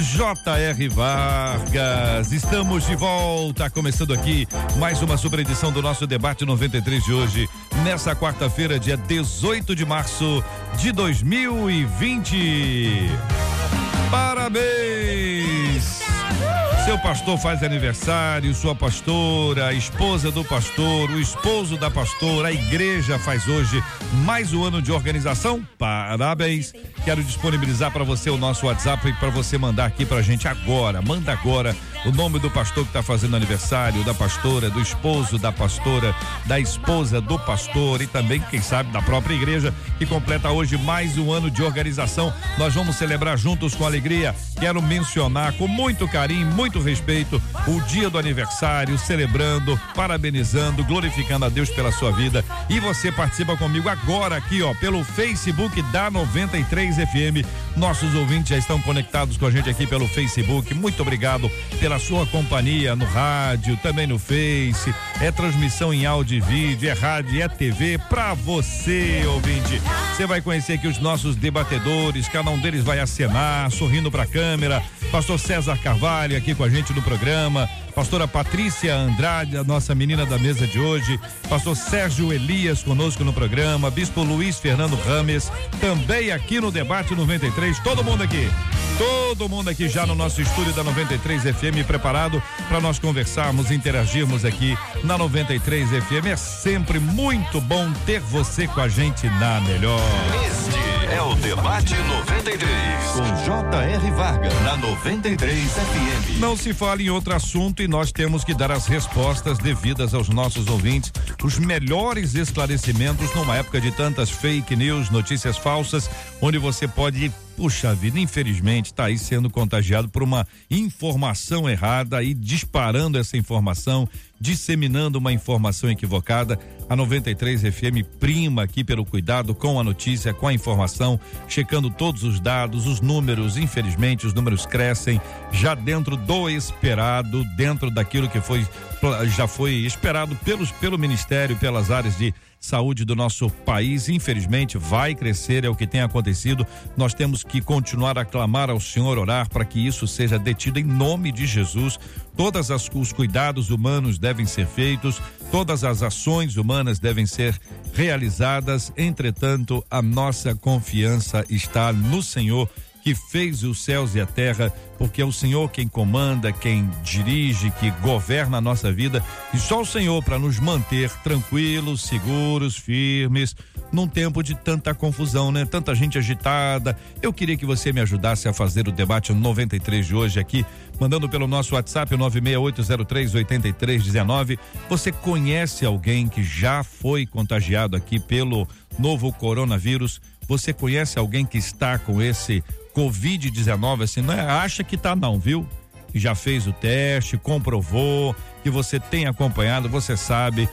J.R. Vargas. Estamos de volta, começando aqui mais uma super edição do nosso debate 93 de hoje, nessa quarta-feira, dia 18 de março de 2020. Parabéns! Seu pastor faz aniversário, sua pastora, a esposa do pastor, o esposo da pastora, a igreja faz hoje mais um ano de organização. Parabéns. Quero disponibilizar para você o nosso WhatsApp para você mandar aqui pra gente agora. Manda agora o nome do pastor que está fazendo aniversário, da pastora, do esposo da pastora, da esposa do pastor e também, quem sabe, da própria igreja que completa hoje mais um ano de organização. Nós vamos celebrar juntos com alegria. Quero mencionar com muito carinho, muito respeito o dia do aniversário, celebrando, parabenizando, glorificando a Deus pela sua vida. E você participa comigo agora aqui, ó, pelo Facebook da 93 FM. Nossos ouvintes já estão conectados com a gente aqui pelo Facebook. Muito obrigado pela sua companhia no rádio, também no Face. É transmissão em áudio e vídeo, é rádio, é TV para você, ouvinte. Você vai conhecer aqui os nossos debatedores, cada um deles vai acenar, sorrindo para a câmera. Pastor César Carvalho aqui com a gente no programa. Pastora Patrícia Andrade, a nossa menina da mesa de hoje. Pastor Sérgio Elias conosco no programa. Bispo Luiz Fernando Rames, também aqui no Debate 93. Todo mundo aqui. Todo mundo aqui já no nosso estúdio da 93 FM preparado para nós conversarmos, interagirmos aqui na 93 FM. É sempre muito bom ter você com a gente na melhor. Este é o Debate 93 com J.R. Vargas na 93 FM. Não se fala em outro assunto e nós temos que dar as respostas devidas aos nossos ouvintes, os melhores esclarecimentos numa época de tantas fake news, notícias falsas, onde você pode Puxa vida, infelizmente está aí sendo contagiado por uma informação errada e disparando essa informação, disseminando uma informação equivocada. A 93 FM prima aqui pelo cuidado com a notícia, com a informação, checando todos os dados, os números. Infelizmente, os números crescem já dentro do esperado, dentro daquilo que foi já foi esperado pelos pelo Ministério, pelas áreas de saúde do nosso país. Infelizmente, vai crescer, é o que tem acontecido. Nós temos que continuar a clamar ao Senhor, orar para que isso seja detido em nome de Jesus. Todas as os cuidados humanos devem ser feitos, todas as ações humanas devem ser realizadas. Entretanto, a nossa confiança está no Senhor que fez os céus e a terra, porque é o Senhor quem comanda, quem dirige, que governa a nossa vida, e só o Senhor para nos manter tranquilos, seguros, firmes, num tempo de tanta confusão, né? Tanta gente agitada. Eu queria que você me ajudasse a fazer o debate 93 de hoje aqui, mandando pelo nosso WhatsApp 968038319. Você conhece alguém que já foi contagiado aqui pelo novo coronavírus? Você conhece alguém que está com esse Covid-19, assim, não é, acha que tá não, viu? Já fez o teste, comprovou, que você tem acompanhado, você sabe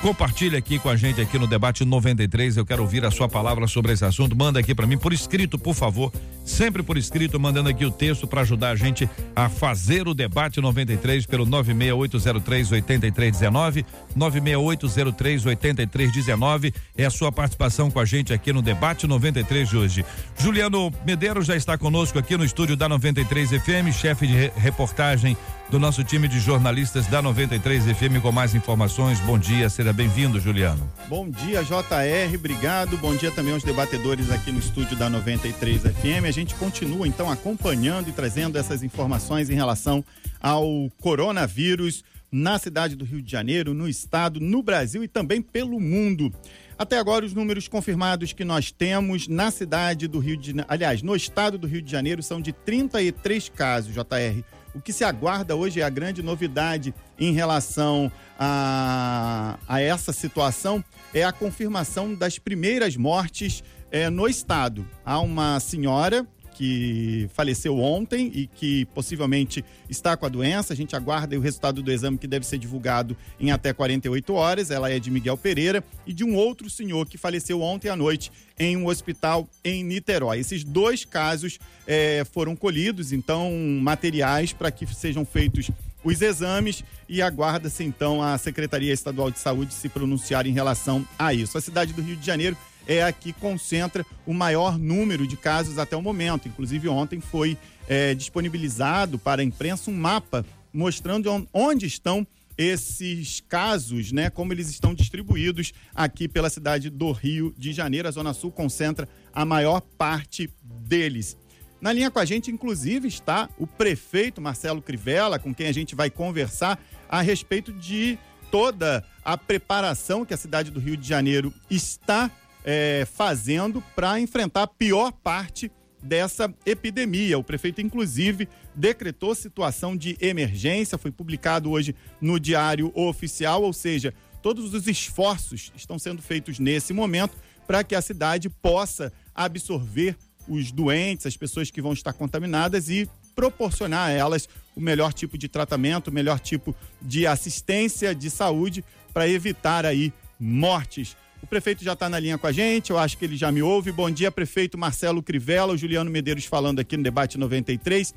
Compartilhe aqui com a gente aqui no debate 93. Eu quero ouvir a sua palavra sobre esse assunto. Manda aqui para mim por escrito, por favor. Sempre por escrito, mandando aqui o texto para ajudar a gente a fazer o debate 93 pelo 96803 8319. 96803 8319 é a sua participação com a gente aqui no debate 93 de hoje. Juliano Medeiros já está conosco aqui no estúdio da 93 FM, chefe de reportagem do nosso time de jornalistas da 93 FM com mais informações. Bom dia, seja bem-vindo, Juliano. Bom dia, JR, obrigado. Bom dia também aos debatedores aqui no estúdio da 93 FM. A gente continua então acompanhando e trazendo essas informações em relação ao coronavírus na cidade do Rio de Janeiro, no estado, no Brasil e também pelo mundo. Até agora, os números confirmados que nós temos na cidade do Rio de aliás, no estado do Rio de Janeiro, são de 33 casos, JR. O que se aguarda hoje é a grande novidade em relação a, a essa situação é a confirmação das primeiras mortes é, no estado. Há uma senhora que faleceu ontem e que possivelmente está com a doença. A gente aguarda o resultado do exame que deve ser divulgado em até 48 horas. Ela é de Miguel Pereira e de um outro senhor que faleceu ontem à noite em um hospital em Niterói. Esses dois casos é, foram colhidos, então, materiais para que sejam feitos os exames e aguarda-se então a Secretaria Estadual de Saúde se pronunciar em relação a isso. A cidade do Rio de Janeiro é a que concentra o maior número de casos até o momento. Inclusive, ontem foi é, disponibilizado para a imprensa um mapa mostrando onde estão esses casos, né, como eles estão distribuídos aqui pela cidade do Rio de Janeiro. A Zona Sul concentra a maior parte deles. Na linha com a gente, inclusive, está o prefeito Marcelo Crivella, com quem a gente vai conversar a respeito de toda a preparação que a cidade do Rio de Janeiro está é, fazendo para enfrentar a pior parte dessa epidemia. O prefeito, inclusive, decretou situação de emergência, foi publicado hoje no Diário Oficial, ou seja, todos os esforços estão sendo feitos nesse momento para que a cidade possa absorver os doentes, as pessoas que vão estar contaminadas e proporcionar a elas o melhor tipo de tratamento, o melhor tipo de assistência de saúde para evitar aí mortes. O prefeito já está na linha com a gente, eu acho que ele já me ouve. Bom dia, prefeito Marcelo Crivella, o Juliano Medeiros falando aqui no debate 93.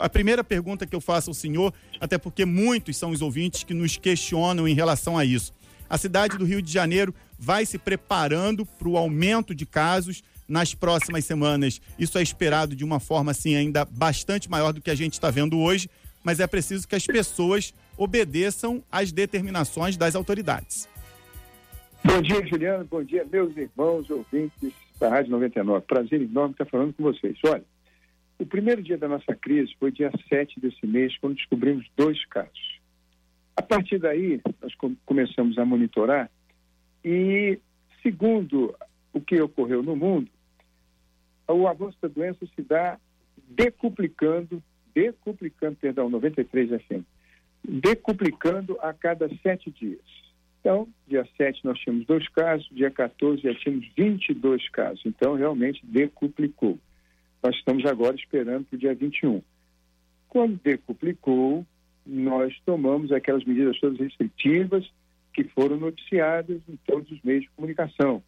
A primeira pergunta que eu faço ao senhor, até porque muitos são os ouvintes que nos questionam em relação a isso. A cidade do Rio de Janeiro vai se preparando para o aumento de casos nas próximas semanas. Isso é esperado de uma forma assim ainda bastante maior do que a gente está vendo hoje, mas é preciso que as pessoas obedeçam às determinações das autoridades. Bom dia, Juliano. Bom dia, meus irmãos ouvintes da Rádio 99. Prazer enorme estar falando com vocês. Olha, o primeiro dia da nossa crise foi dia 7 desse mês, quando descobrimos dois casos. A partir daí, nós começamos a monitorar e, segundo o que ocorreu no mundo, o avanço da doença se dá decuplicando, decuplicando, perdão, 93 FM, decuplicando a cada sete dias. Então, dia 7 nós tínhamos dois casos, dia 14 já tínhamos 22 casos. Então, realmente decuplicou. Nós estamos agora esperando para o dia 21. Quando decuplicou, nós tomamos aquelas medidas todas restritivas que foram noticiadas em todos os meios de comunicação.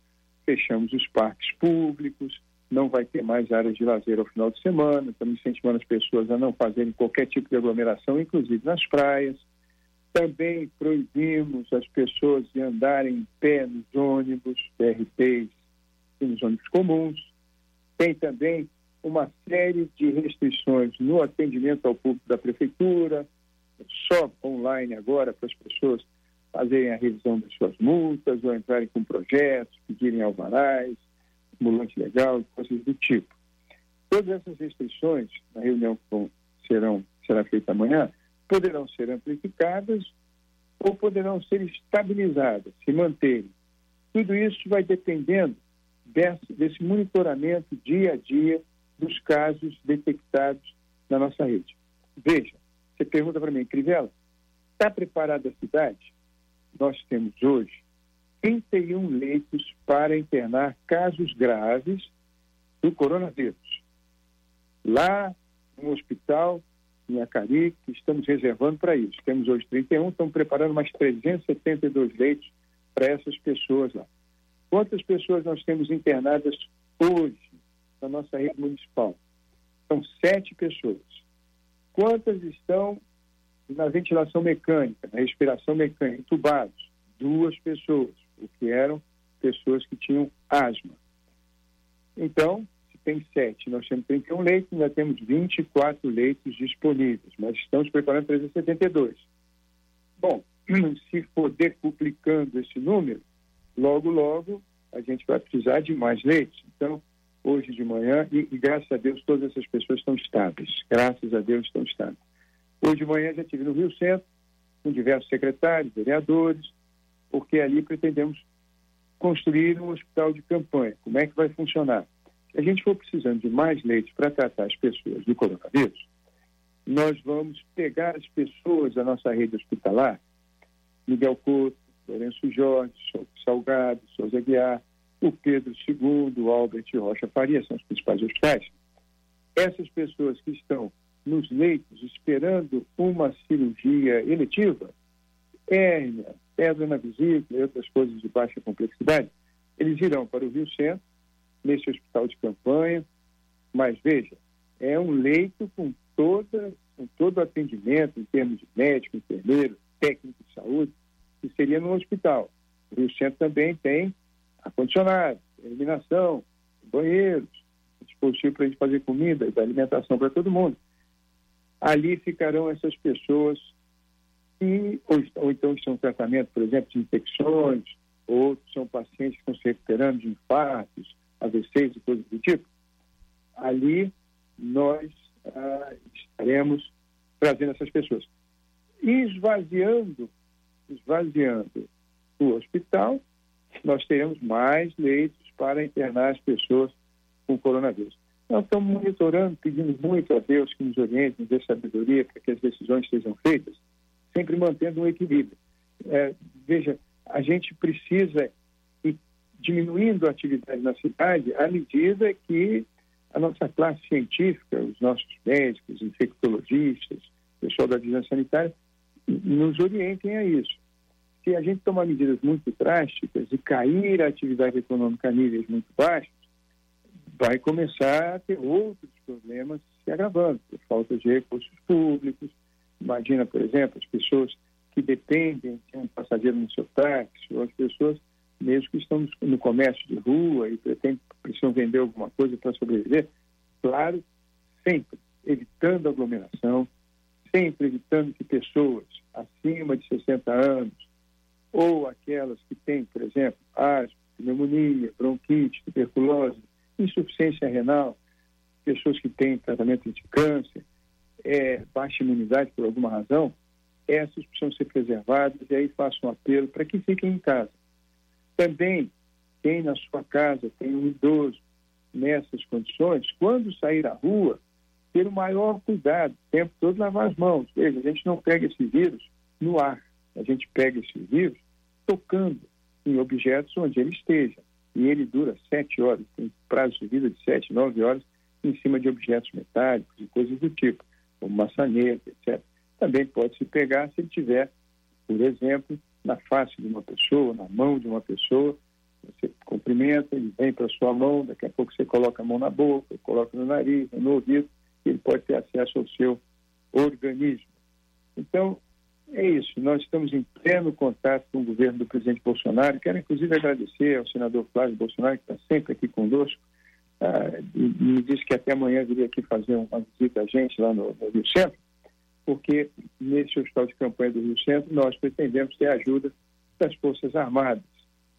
Fechamos os parques públicos, não vai ter mais áreas de lazer ao final de semana, estamos incentivando as pessoas a não fazerem qualquer tipo de aglomeração, inclusive nas praias. Também proibimos as pessoas de andarem em pé nos ônibus, BRTs e nos ônibus comuns. Tem também uma série de restrições no atendimento ao público da prefeitura, só online agora para as pessoas fazerem a revisão das suas multas ou entrarem com projetos, pedirem alvarás, estimulante legal, coisas do tipo. Todas essas restrições, na reunião que serão, será feita amanhã, poderão ser amplificadas ou poderão ser estabilizadas, se manterem. Tudo isso vai dependendo desse, desse monitoramento dia a dia dos casos detectados na nossa rede. Veja, você pergunta para mim, Crivella, está preparada a cidade? Nós temos hoje 31 leitos para internar casos graves do coronavírus. Lá no hospital, em Acari, estamos reservando para isso. Temos hoje 31, estamos preparando mais 372 leitos para essas pessoas lá. Quantas pessoas nós temos internadas hoje na nossa rede municipal? São sete pessoas. Quantas estão na ventilação mecânica, na respiração mecânica, entubados? Duas pessoas o que eram pessoas que tinham asma. Então, tem sete, nós temos 31 leitos, ainda temos 24 leitos disponíveis, mas estamos preparando 372. Bom, se for decuplicando esse número, logo, logo, a gente vai precisar de mais leitos. Então, hoje de manhã, e, e, graças a Deus todas essas pessoas estão estáveis. Graças a Deus estão estáveis. Hoje de manhã já estive no Rio Centro, com diversos secretários, vereadores, porque ali pretendemos construir um hospital de campanha. Como é que vai funcionar? A gente for precisando de mais leitos para tratar as pessoas do coronavírus, nós vamos pegar as pessoas da nossa rede hospitalar, Miguel Couto, Lourenço Jorge, Salgado, Souza Guiar, o Pedro II, o Albert Rocha Faria, são os principais hospitais, essas pessoas que estão nos leitos esperando uma cirurgia eletiva, hérnia, pedra na vesícula e outras coisas de baixa complexidade, eles irão para o Rio Centro, nesse hospital de campanha, mas veja, é um leito com, toda, com todo o atendimento em termos de médico, enfermeiro, técnico de saúde, que seria no hospital. O Rio Centro também tem ar-condicionado, iluminação, banheiros, dispositivo para a gente fazer comida alimentação para todo mundo. Ali ficarão essas pessoas que, ou, ou então estão em tratamento, por exemplo, de infecções, outros são pacientes que estão se recuperando de infartos, AVCs e coisas do tipo. Ali nós ah, estaremos trazendo essas pessoas. Esvaziando, esvaziando o hospital, nós teremos mais leitos para internar as pessoas com coronavírus. Nós estamos monitorando, pedindo muito a Deus que nos oriente, nos dê sabedoria para que as decisões sejam feitas, sempre mantendo um equilíbrio. É, veja, a gente precisa diminuindo a atividade na cidade à medida que a nossa classe científica, os nossos médicos, infectologistas, pessoal da vigilância sanitária, nos orientem a isso. Se a gente tomar medidas muito drásticas e cair a atividade econômica a níveis muito baixos, vai começar a ter outros problemas se agravando, por falta de recursos públicos. Imagina, por exemplo, as pessoas que dependem de um passageiro no seu táxi, ou as pessoas mesmo que estão no comércio de rua e pretendem, precisam vender alguma coisa para sobreviver. Claro, sempre evitando aglomeração, sempre evitando que pessoas acima de 60 anos ou aquelas que têm, por exemplo, asma, pneumonia, bronquite, tuberculose, insuficiência renal, pessoas que têm tratamento de câncer, é, baixa imunidade por alguma razão, essas precisam ser preservadas e aí faço um apelo para que fiquem em casa. Também, quem na sua casa tem um idoso nessas condições, quando sair à rua, ter o maior cuidado, o tempo todo lavar as mãos. Veja, a gente não pega esse vírus no ar, a gente pega esse vírus tocando em objetos onde ele esteja e ele dura sete horas, tem prazo de vida de sete, nove horas em cima de objetos metálicos e coisas do tipo, como maçaneta, etc. Também pode se pegar se ele tiver, por exemplo, na face de uma pessoa, na mão de uma pessoa, você cumprimenta, ele vem para sua mão, daqui a pouco você coloca a mão na boca, coloca no nariz, no ouvido, ele pode ter acesso ao seu organismo. Então, é isso. Nós estamos em pleno contato com o governo do presidente Bolsonaro. Quero, inclusive, agradecer ao senador Flávio Bolsonaro, que está sempre aqui conosco. Ah, e me disse que até amanhã viria aqui fazer uma visita a gente lá no, no, Rio Centro, porque nesse hospital de campanha do Rio Centro nós pretendemos ter ajuda das Forças Armadas,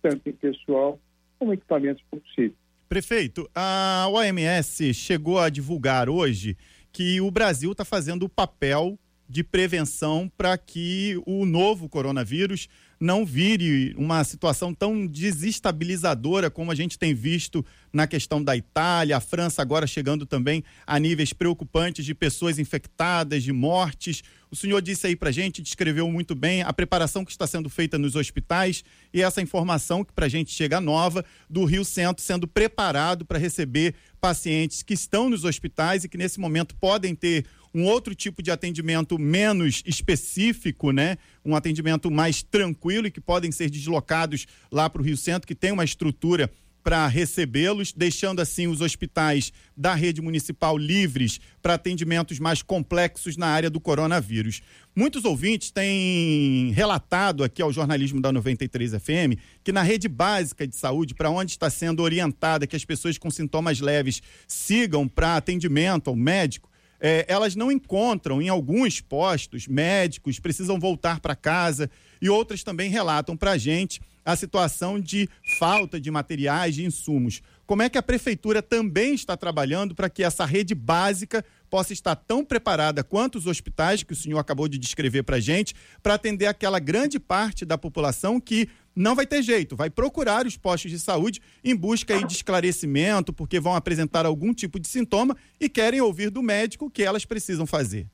tanto em pessoal como equipamentos possíveis. Prefeito, a OMS chegou a divulgar hoje que o Brasil está fazendo o papel de prevenção para que o novo coronavírus não vire uma situação tão desestabilizadora como a gente tem visto na questão da Itália, a França agora chegando também a níveis preocupantes de pessoas infectadas, de mortes. O senhor disse aí para a gente, descreveu muito bem a preparação que está sendo feita nos hospitais e essa informação que para a gente chega nova do Rio Centro sendo preparado para receber pacientes que estão nos hospitais e que nesse momento podem ter um outro tipo de atendimento menos específico, né? Um atendimento mais tranquilo e que podem ser deslocados lá para o Rio Centro, que tem uma estrutura para recebê-los, deixando assim os hospitais da rede municipal livres para atendimentos mais complexos na área do coronavírus. Muitos ouvintes têm relatado aqui ao jornalismo da 93 FM que na rede básica de saúde, para onde está sendo orientada que as pessoas com sintomas leves sigam para atendimento ao médico, é, elas não encontram em alguns postos médicos, precisam voltar para casa e outras também relatam para a gente a situação de falta de materiais, de insumos. Como é que a prefeitura também está trabalhando para que essa rede básica possa estar tão preparada quanto os hospitais que o senhor acabou de descrever para a gente, para atender aquela grande parte da população que não vai ter jeito, vai procurar os postos de saúde em busca de esclarecimento, porque vão apresentar algum tipo de sintoma e querem ouvir do médico o que elas precisam fazer.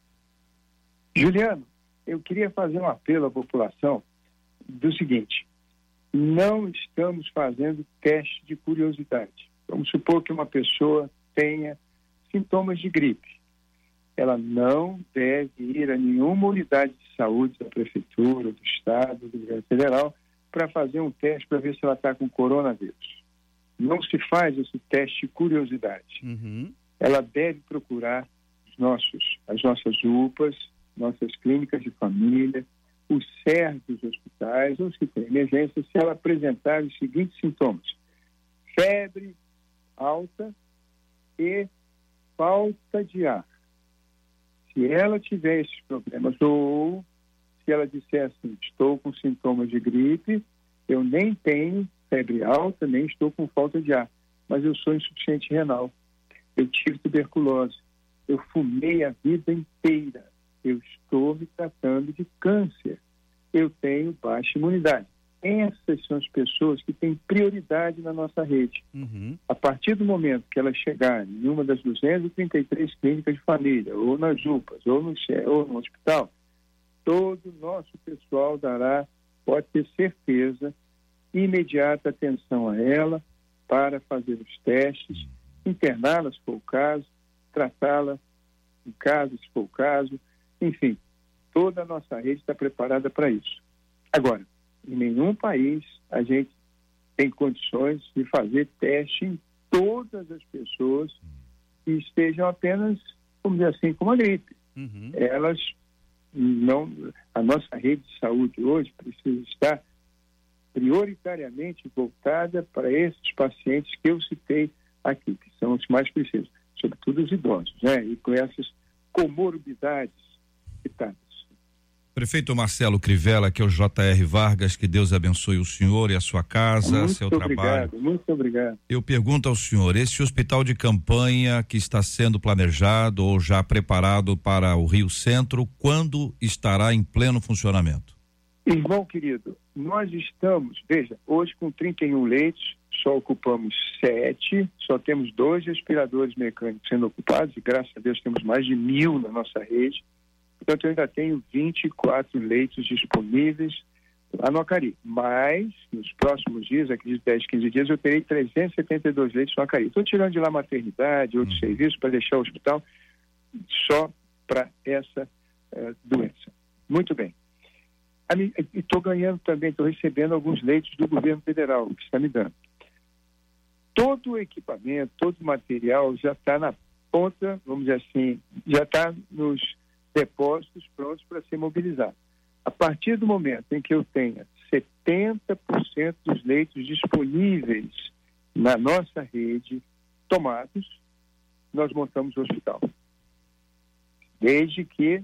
Juliano, eu queria fazer um apelo à população do seguinte: não estamos fazendo teste de curiosidade. Vamos supor que uma pessoa tenha sintomas de gripe, ela não deve ir a nenhuma unidade de saúde da prefeitura, do estado, do governo federal para fazer um teste para ver se ela está com coronavírus. Não se faz esse teste de curiosidade. Uhum. Ela deve procurar os nossos, as nossas UPAs, nossas clínicas de família, os CERs dos hospitais, os que têm emergência, se ela apresentar os seguintes sintomas: febre alta e falta de ar. Se ela tiver esses problemas, ou se ela disser assim, estou com sintomas de gripe, eu nem tenho febre alta, nem estou com falta de ar, mas eu sou insuficiente renal, eu tive tuberculose, eu fumei a vida inteira, eu estou me tratando de câncer, eu tenho baixa imunidade. Essas são as pessoas que têm prioridade na nossa rede. Uhum. A partir do momento que elas chegarem em uma das 233 clínicas de família, ou nas UPAs, ou no, ou no hospital, todo o nosso pessoal dará, pode ter certeza, imediata atenção a ela para fazer os testes, interná-la se for o caso, tratá-la em casa se for o caso, enfim, toda a nossa rede está preparada para isso. Agora, em nenhum país a gente tem condições de fazer teste em todas as pessoas que estejam apenas, vamos dizer assim, com a gripe. Uhum. Elas não, a nossa rede de saúde hoje precisa estar prioritariamente voltada para esses pacientes que eu citei aqui, que são os mais precisos, sobretudo os idosos, né? E com essas comorbidades. Prefeito Marcelo Crivella, que é o JR Vargas, que Deus abençoe o senhor e a sua casa, muito seu obrigado, trabalho. Muito obrigado. Eu pergunto ao senhor, esse hospital de campanha que está sendo planejado ou já preparado para o Rio Centro, quando estará em pleno funcionamento? Irmão querido, nós estamos, veja, hoje com 31 leitos, só ocupamos sete, só temos dois respiradores mecânicos sendo ocupados, e graças a Deus temos mais de mil na nossa rede. Portanto, eu ainda tenho 24 leitos disponíveis lá no Acari. Mas, nos próximos dias, aqui de 10, 15 dias, eu terei 372 leitos no Acari. Estou tirando de lá maternidade, outros Uhum. serviços, para deixar o hospital só para essa eh, doença. Muito bem. Estou ganhando também, estou recebendo alguns leitos do governo federal, que está me dando. Todo o equipamento, todo o material já está na ponta, vamos dizer assim, já está nos depósitos prontos para ser mobilizado. A partir do momento em que eu tenha 70% dos leitos disponíveis na nossa rede tomados, nós montamos o hospital. Desde que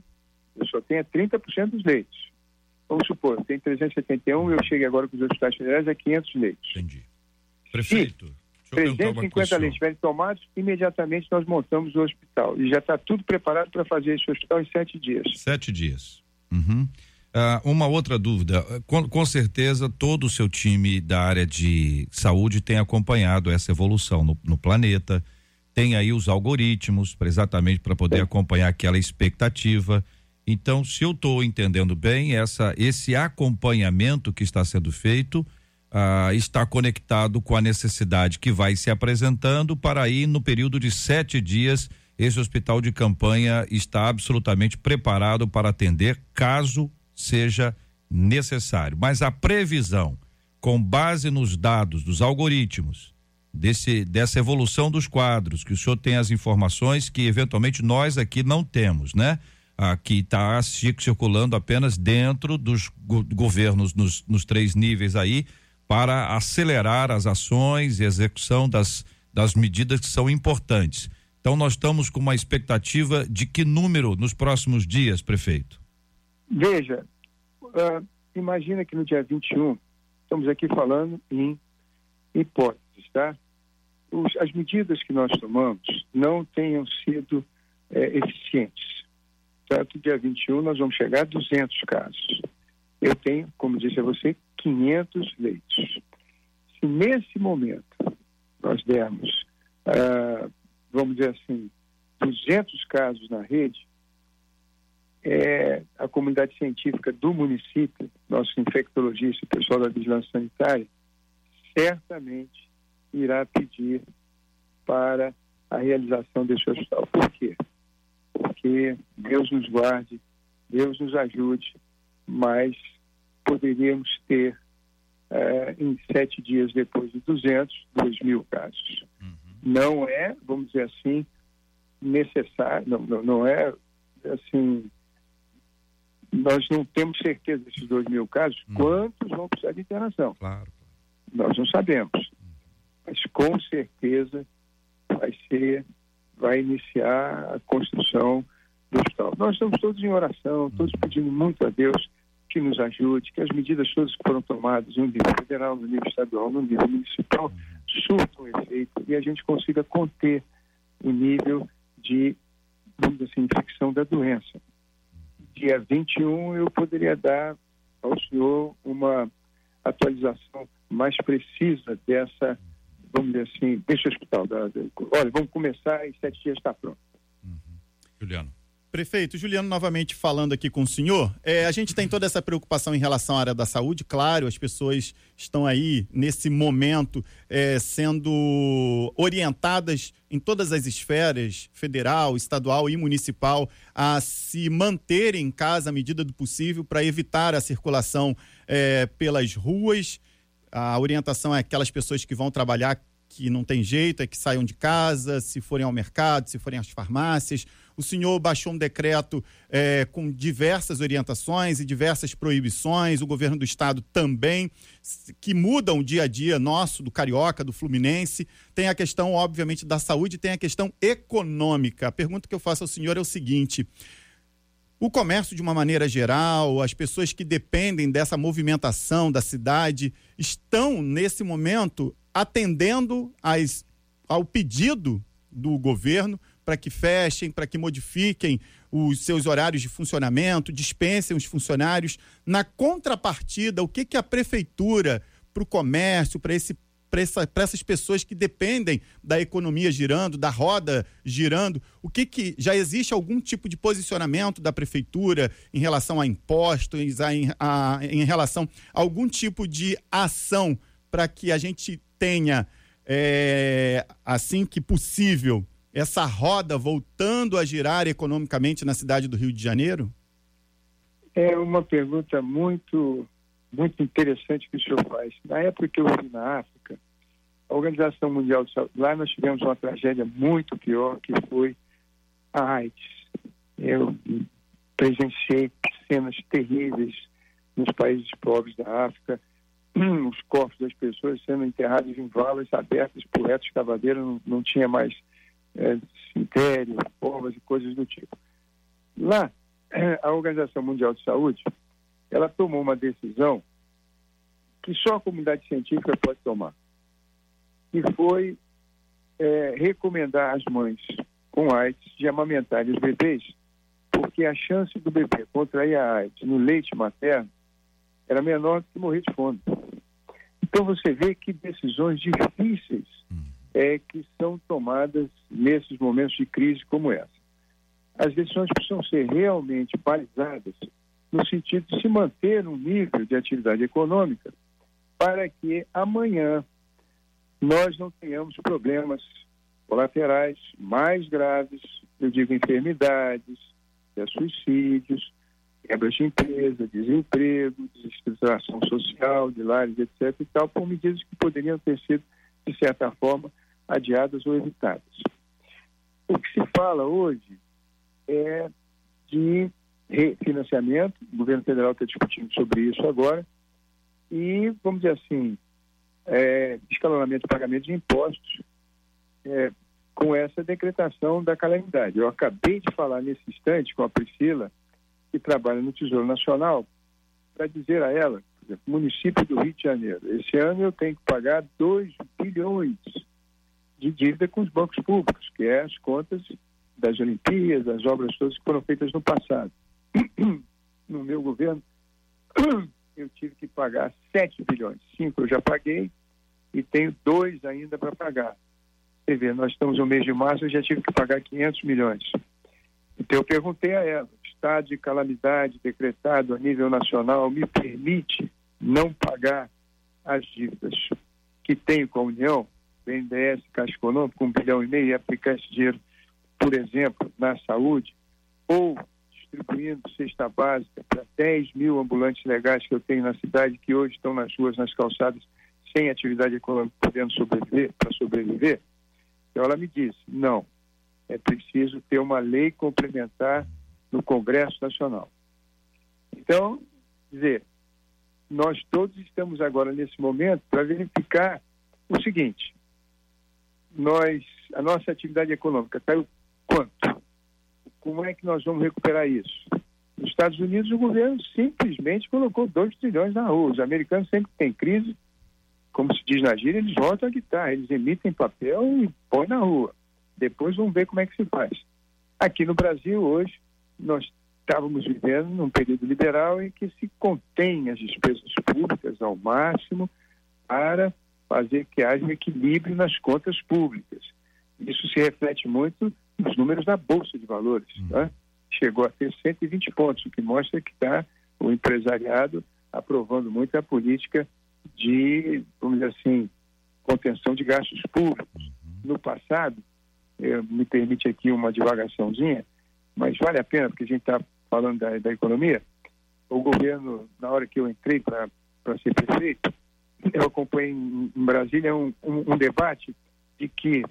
eu só tenha 30% dos leitos. Vamos supor, tenho 371 eu chego agora com os hospitais federais a 500 leitos. Entendi. Prefeito, deixa eu perguntar uma coisa 350 pro senhor. leitos estiverem tomados, imediatamente nós montamos o hospital. E já está tudo preparado para fazer esse hospital em sete dias. Sete dias. Uhum. Ah, uma outra dúvida, com, com certeza todo o seu time da área de saúde tem acompanhado essa evolução no, no planeta, tem aí os algoritmos pra- exatamente para poder Sim. acompanhar aquela expectativa. Então, se eu estou entendendo bem, essa, esse acompanhamento que está sendo feito ah, está conectado com a necessidade que vai se apresentando para aí no período de sete dias esse hospital de campanha está absolutamente preparado para atender caso seja necessário. Mas a previsão, com base nos dados, dos algoritmos, desse, dessa evolução dos quadros, que o senhor tem as informações que eventualmente nós aqui não temos, né? Aqui está circulando apenas dentro dos go- governos nos, nos três níveis aí para acelerar as ações e execução das, das medidas que são importantes. Então nós estamos com uma expectativa de que número nos próximos dias, prefeito? Veja, ah, imagina que no dia 21, estamos aqui falando em hipóteses, tá? Os- as medidas que nós tomamos não tenham sido eh, eficientes. Tanto dia 21 nós vamos chegar a 200 casos. Eu tenho, como disse a você, 500 leitos. Se nesse momento nós dermos, ah, vamos dizer assim, 200 casos na rede, é, a comunidade científica do município, nosso infectologista e pessoal da vigilância sanitária, certamente irá pedir para a realização desse hospital. Por quê? Porque Deus nos guarde, Deus nos ajude, mas poderíamos ter, eh, em sete dias depois de 200, 2 mil casos. Uhum. Não é, vamos dizer assim, necessário, não, não, não é assim nós não temos certeza desses 2 mil casos, hum. quantos vão precisar de internação. Claro. Nós não sabemos. Mas com certeza vai ser, vai iniciar a construção do hospital. Nós estamos todos em oração, todos hum. pedindo muito a Deus que nos ajude, que as medidas todas que foram tomadas no nível federal, no nível estadual, no nível municipal, surtam efeito e a gente consiga conter o nível de, vamos assim, infecção da doença dia 21 eu poderia dar ao senhor uma atualização mais precisa dessa, vamos dizer assim, desse hospital. Da, da, olha, vamos começar e sete dias está pronto. Uhum. Juliano. Prefeito, Juliano, novamente falando aqui com o senhor, é, a gente tem toda essa preocupação em relação à área da saúde, claro, as pessoas estão aí nesse momento é, sendo orientadas em todas as esferas, federal, estadual e municipal, a se manterem em casa à medida do possível para evitar a circulação é, pelas ruas. A orientação é aquelas pessoas que vão trabalhar que não tem jeito, é que saiam de casa, se forem ao mercado, se forem às farmácias o senhor baixou um decreto é, com diversas orientações e diversas proibições, o governo do estado também, que mudam o dia a dia nosso, do carioca, do fluminense. Tem a questão, obviamente, da saúde, tem a questão econômica. A pergunta que eu faço ao senhor é o seguinte. O comércio, de uma maneira geral, as pessoas que dependem dessa movimentação da cidade, estão, nesse momento, atendendo ao pedido do governo para que fechem, para que modifiquem os seus horários de funcionamento, dispensem os funcionários. Na contrapartida, o que, que a prefeitura, para o comércio, para esse para essa, essas pessoas que dependem da economia girando, da roda girando, o que, que já existe algum tipo de posicionamento da prefeitura em relação a impostos, a, a, em relação a algum tipo de ação para que a gente tenha, é, assim que possível, essa roda voltando a girar economicamente na cidade do Rio de Janeiro? É uma pergunta muito, muito interessante que o senhor faz. Na época que eu fui na África, a Organização Mundial de Saúde, lá nós tivemos uma tragédia muito pior, que foi a AIDS. Eu presenciei cenas terríveis nos países pobres da África, os corpos das pessoas sendo enterrados em valas abertas por retos escavadeiros, não, não tinha mais é, cemitério, e coisas do tipo. Lá, a Organização Mundial de Saúde, ela tomou uma decisão que só a comunidade científica pode tomar, que foi é, recomendar às mães com AIDS de amamentarem os bebês, porque a chance do bebê contrair a AIDS no leite materno era menor do que morrer de fome. Então você vê que decisões difíceis é, que são tomadas nesses momentos de crise como essa. As decisões precisam ser realmente balizadas no sentido de se manter um nível de atividade econômica para que amanhã nós não tenhamos problemas colaterais mais graves, eu digo enfermidades, suicídios, quebras de empresa, desemprego, desestruturação social, de lares, etc. e tal, por medidas que poderiam ter sido, de certa forma, adiadas ou evitadas. O que se fala hoje é de refinanciamento, o governo federal está discutindo sobre isso agora, e, vamos dizer assim, é, escalonamento de pagamento de impostos é, com essa decretação da calamidade. Eu acabei de falar nesse instante com a Priscila, que trabalha no Tesouro Nacional, para dizer a ela, exemplo, município do Rio de Janeiro, esse ano eu tenho que pagar 2 bilhões de dívida com os bancos públicos, que é as contas das Olimpíadas, das obras todas que foram feitas no passado. No meu governo, eu tive que pagar 7 bilhões. 5 eu já paguei e tenho dois ainda para pagar. Você vê, nós estamos no mês de março, eu já tive que pagar 500 milhões. Então eu perguntei a ela, estado de calamidade decretado a nível nacional me permite não pagar as dívidas que tenho com a União? BNDES, Caixa Econômica, um bilhão e meio, e aplicar esse dinheiro, por exemplo, na saúde, ou distribuindo cesta básica para 10 mil ambulantes legais que eu tenho na cidade, que hoje estão nas ruas, nas calçadas, sem atividade econômica, podendo sobreviver, para sobreviver. Então ela me disse, não, é preciso ter uma lei complementar no Congresso Nacional. Então, dizer, nós todos estamos agora nesse momento para verificar o seguinte: nós, a nossa atividade econômica caiu quanto? Como é que nós vamos recuperar isso? Nos Estados Unidos, o governo simplesmente colocou 2 trilhões na rua. Os americanos sempre têm crise, como se diz na gíria, eles voltam a guitarra, eles emitem papel e põem na rua. Depois vamos ver como é que se faz. Aqui no Brasil, hoje, nós estávamos vivendo num período liberal em que se contém as despesas públicas ao máximo para fazer que haja um equilíbrio nas contas públicas. Isso se reflete muito nos números da Bolsa de Valores. Tá? Chegou a ter 120 pontos, o que mostra que está o empresariado aprovando muito a política de, vamos dizer assim, contenção de gastos públicos. No passado, me permite aqui uma divagaçãozinha, mas vale a pena, porque a gente está falando da, da economia, o governo, na hora que eu entrei para ser prefeito, eu acompanhei em, Brasília um, um, um, debate de que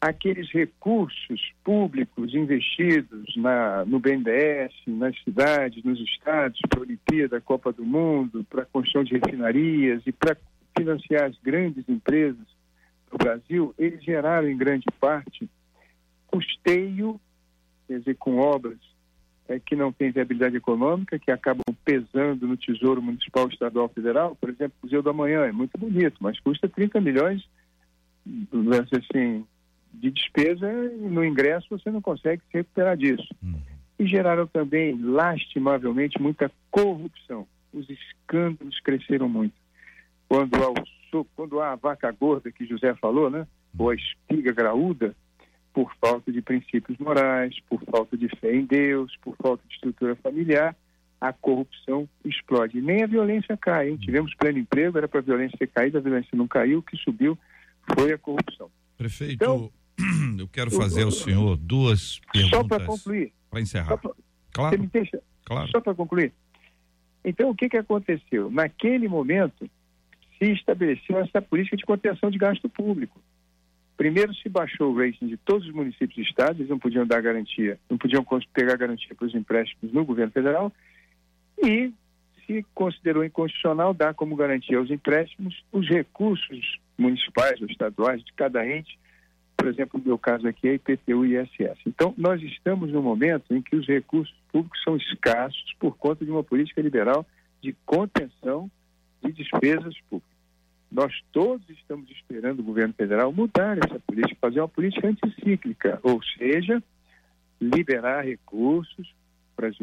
aqueles recursos públicos investidos na, no BNDES, nas cidades, nos estados, para a Olimpíada, Copa do Mundo, para a construção de refinarias e para financiar as grandes empresas do Brasil, eles geraram em grande parte custeio, dizer, com obras é, que não têm viabilidade econômica, que acabam pesando no Tesouro Municipal, Estadual, Federal. Por exemplo, o Museu da Manhã é muito bonito, mas custa 30 milhões assim, de despesa e no ingresso você não consegue se recuperar disso. Uhum. E geraram também, lastimavelmente, muita corrupção. Os escândalos cresceram muito. Quando há, o, quando há a vaca gorda que José falou, né? ou a espiga graúda, por falta de princípios morais, por falta de fé em Deus, por falta de estrutura familiar, a corrupção explode. Nem a violência cai. Hein? Tivemos pleno emprego, era para a violência ter caído, a violência não caiu, o que subiu foi a corrupção. Prefeito, então, eu quero fazer ao senhor duas perguntas. Só para concluir. Para encerrar. Pra, claro. Você me deixa? Claro. Só para concluir. Então, o que, que aconteceu? Naquele momento, se estabeleceu essa política de contenção de gasto público. Primeiro se baixou o rating de todos os municípios e estados, eles não podiam dar garantia, não podiam pegar garantia para os empréstimos no governo federal, e se considerou inconstitucional dar como garantia aos empréstimos os recursos municipais ou estaduais de cada ente, por exemplo, no meu caso aqui é IPTU e ISS. Então, nós estamos no momento em que os recursos públicos são escassos por conta de uma política liberal de contenção de despesas públicas. Nós todos estamos esperando o governo federal mudar essa política, fazer uma política anticíclica, ou seja, liberar recursos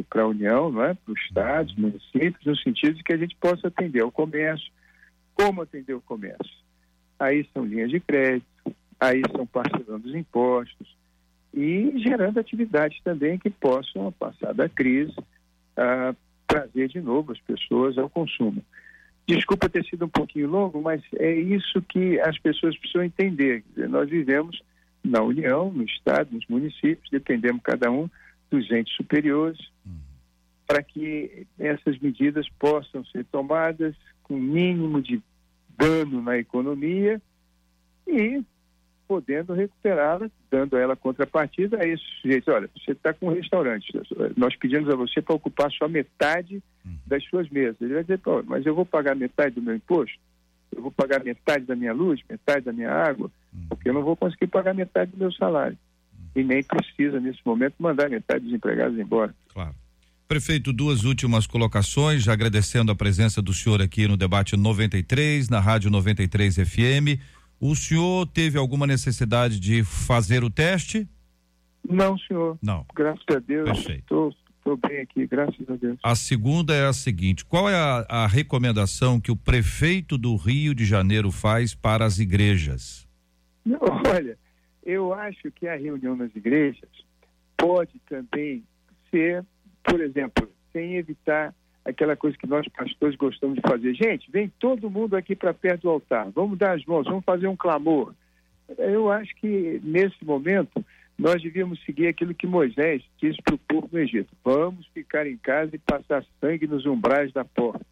para a União, não é? para os estados, municípios, no sentido de que a gente possa atender o comércio. Como atender o comércio? Aí são linhas de crédito, aí são parcelando os impostos e gerando atividades também que possam, passar da crise, ah, trazer de novo as pessoas ao consumo. Desculpa ter sido um pouquinho longo, mas é isso que as pessoas precisam entender. Nós vivemos na União, no Estado, nos municípios, dependemos cada um dos entes superiores, para que essas medidas possam ser tomadas com mínimo de dano na economia e podendo recuperá-la, dando a ela contrapartida a esse sujeito. Olha, você está com um restaurante, nós pedimos a você para ocupar só metade uhum. das suas mesas. Ele vai dizer, mas eu vou pagar metade do meu imposto? Eu vou pagar metade da minha luz, metade da minha água? Uhum. Porque eu não vou conseguir pagar metade do meu salário. E nem precisa, nesse momento, mandar metade dos empregados embora. Claro. Prefeito, duas últimas colocações, agradecendo a presença do senhor aqui no debate 93, na Rádio 93 FM. O senhor teve alguma necessidade de fazer o teste? Não, senhor. Não. Graças a Deus. Perfeito. Estou bem aqui, graças a Deus. A segunda é a seguinte: qual é a, a recomendação que o prefeito do Rio de Janeiro faz para as igrejas? Não, olha, eu acho que a reunião nas igrejas pode também ser, por exemplo, sem evitar aquela coisa que nós pastores gostamos de fazer. Gente, vem todo mundo aqui para perto do altar, vamos dar as mãos, vamos fazer um clamor. Eu acho que nesse momento nós devíamos seguir aquilo que Moisés disse para o povo do Egito: vamos ficar em casa e passar sangue nos umbrais da porta.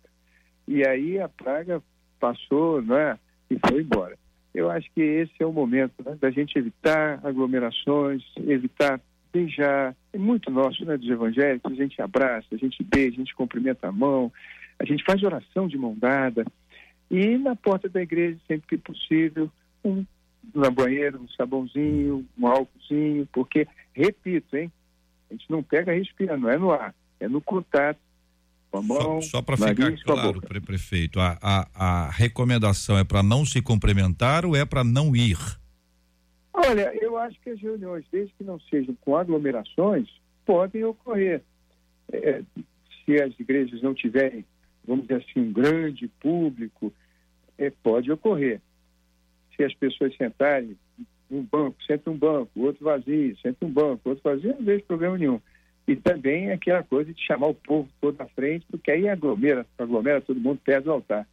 E aí a praga passou, não é? E foi embora. Eu acho que esse é o momento né, da gente evitar aglomerações, evitar beijar. É muito nosso, né, dos evangélicos. A gente abraça, a gente beija, a gente cumprimenta a mão, a gente faz oração de mão dada. E na porta da igreja, sempre que possível, um na banheira, um sabãozinho, um álcoolzinho, porque, repito, hein, a gente não pega respirando, não é no ar, é no contato com a mão. Só, só para ficar claro, pre prefeito, a, a, a recomendação é para não se cumprimentar ou é para não ir? Olha, eu acho que as reuniões, desde que não sejam com aglomerações, podem ocorrer. É, se as igrejas não tiverem, vamos dizer assim, um grande público, é, pode ocorrer. Se as pessoas sentarem num banco, senta um banco, outro vazio, senta um banco, outro vazio, não vejo problema nenhum. E também aquela coisa de chamar o povo todo à frente, porque aí aglomera, aglomera todo mundo perto do altar.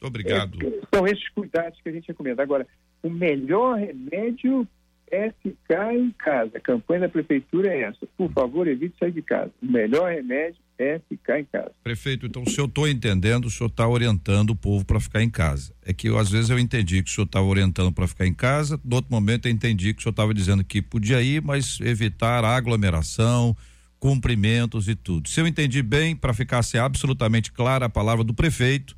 Muito obrigado. É, são esses cuidados que a gente recomenda. Agora, o melhor remédio é ficar em casa. A campanha da prefeitura é essa. Por favor, evite sair de casa. O melhor remédio é ficar em casa. Prefeito, então, se eu estou entendendo, o senhor está orientando o povo para ficar em casa. É que eu, às vezes eu entendi que o senhor estava orientando para ficar em casa, no outro momento eu entendi que o senhor estava dizendo que podia ir, mas evitar a aglomeração, cumprimentos e tudo. Se eu entendi bem, para ficar ser absolutamente clara a palavra do prefeito,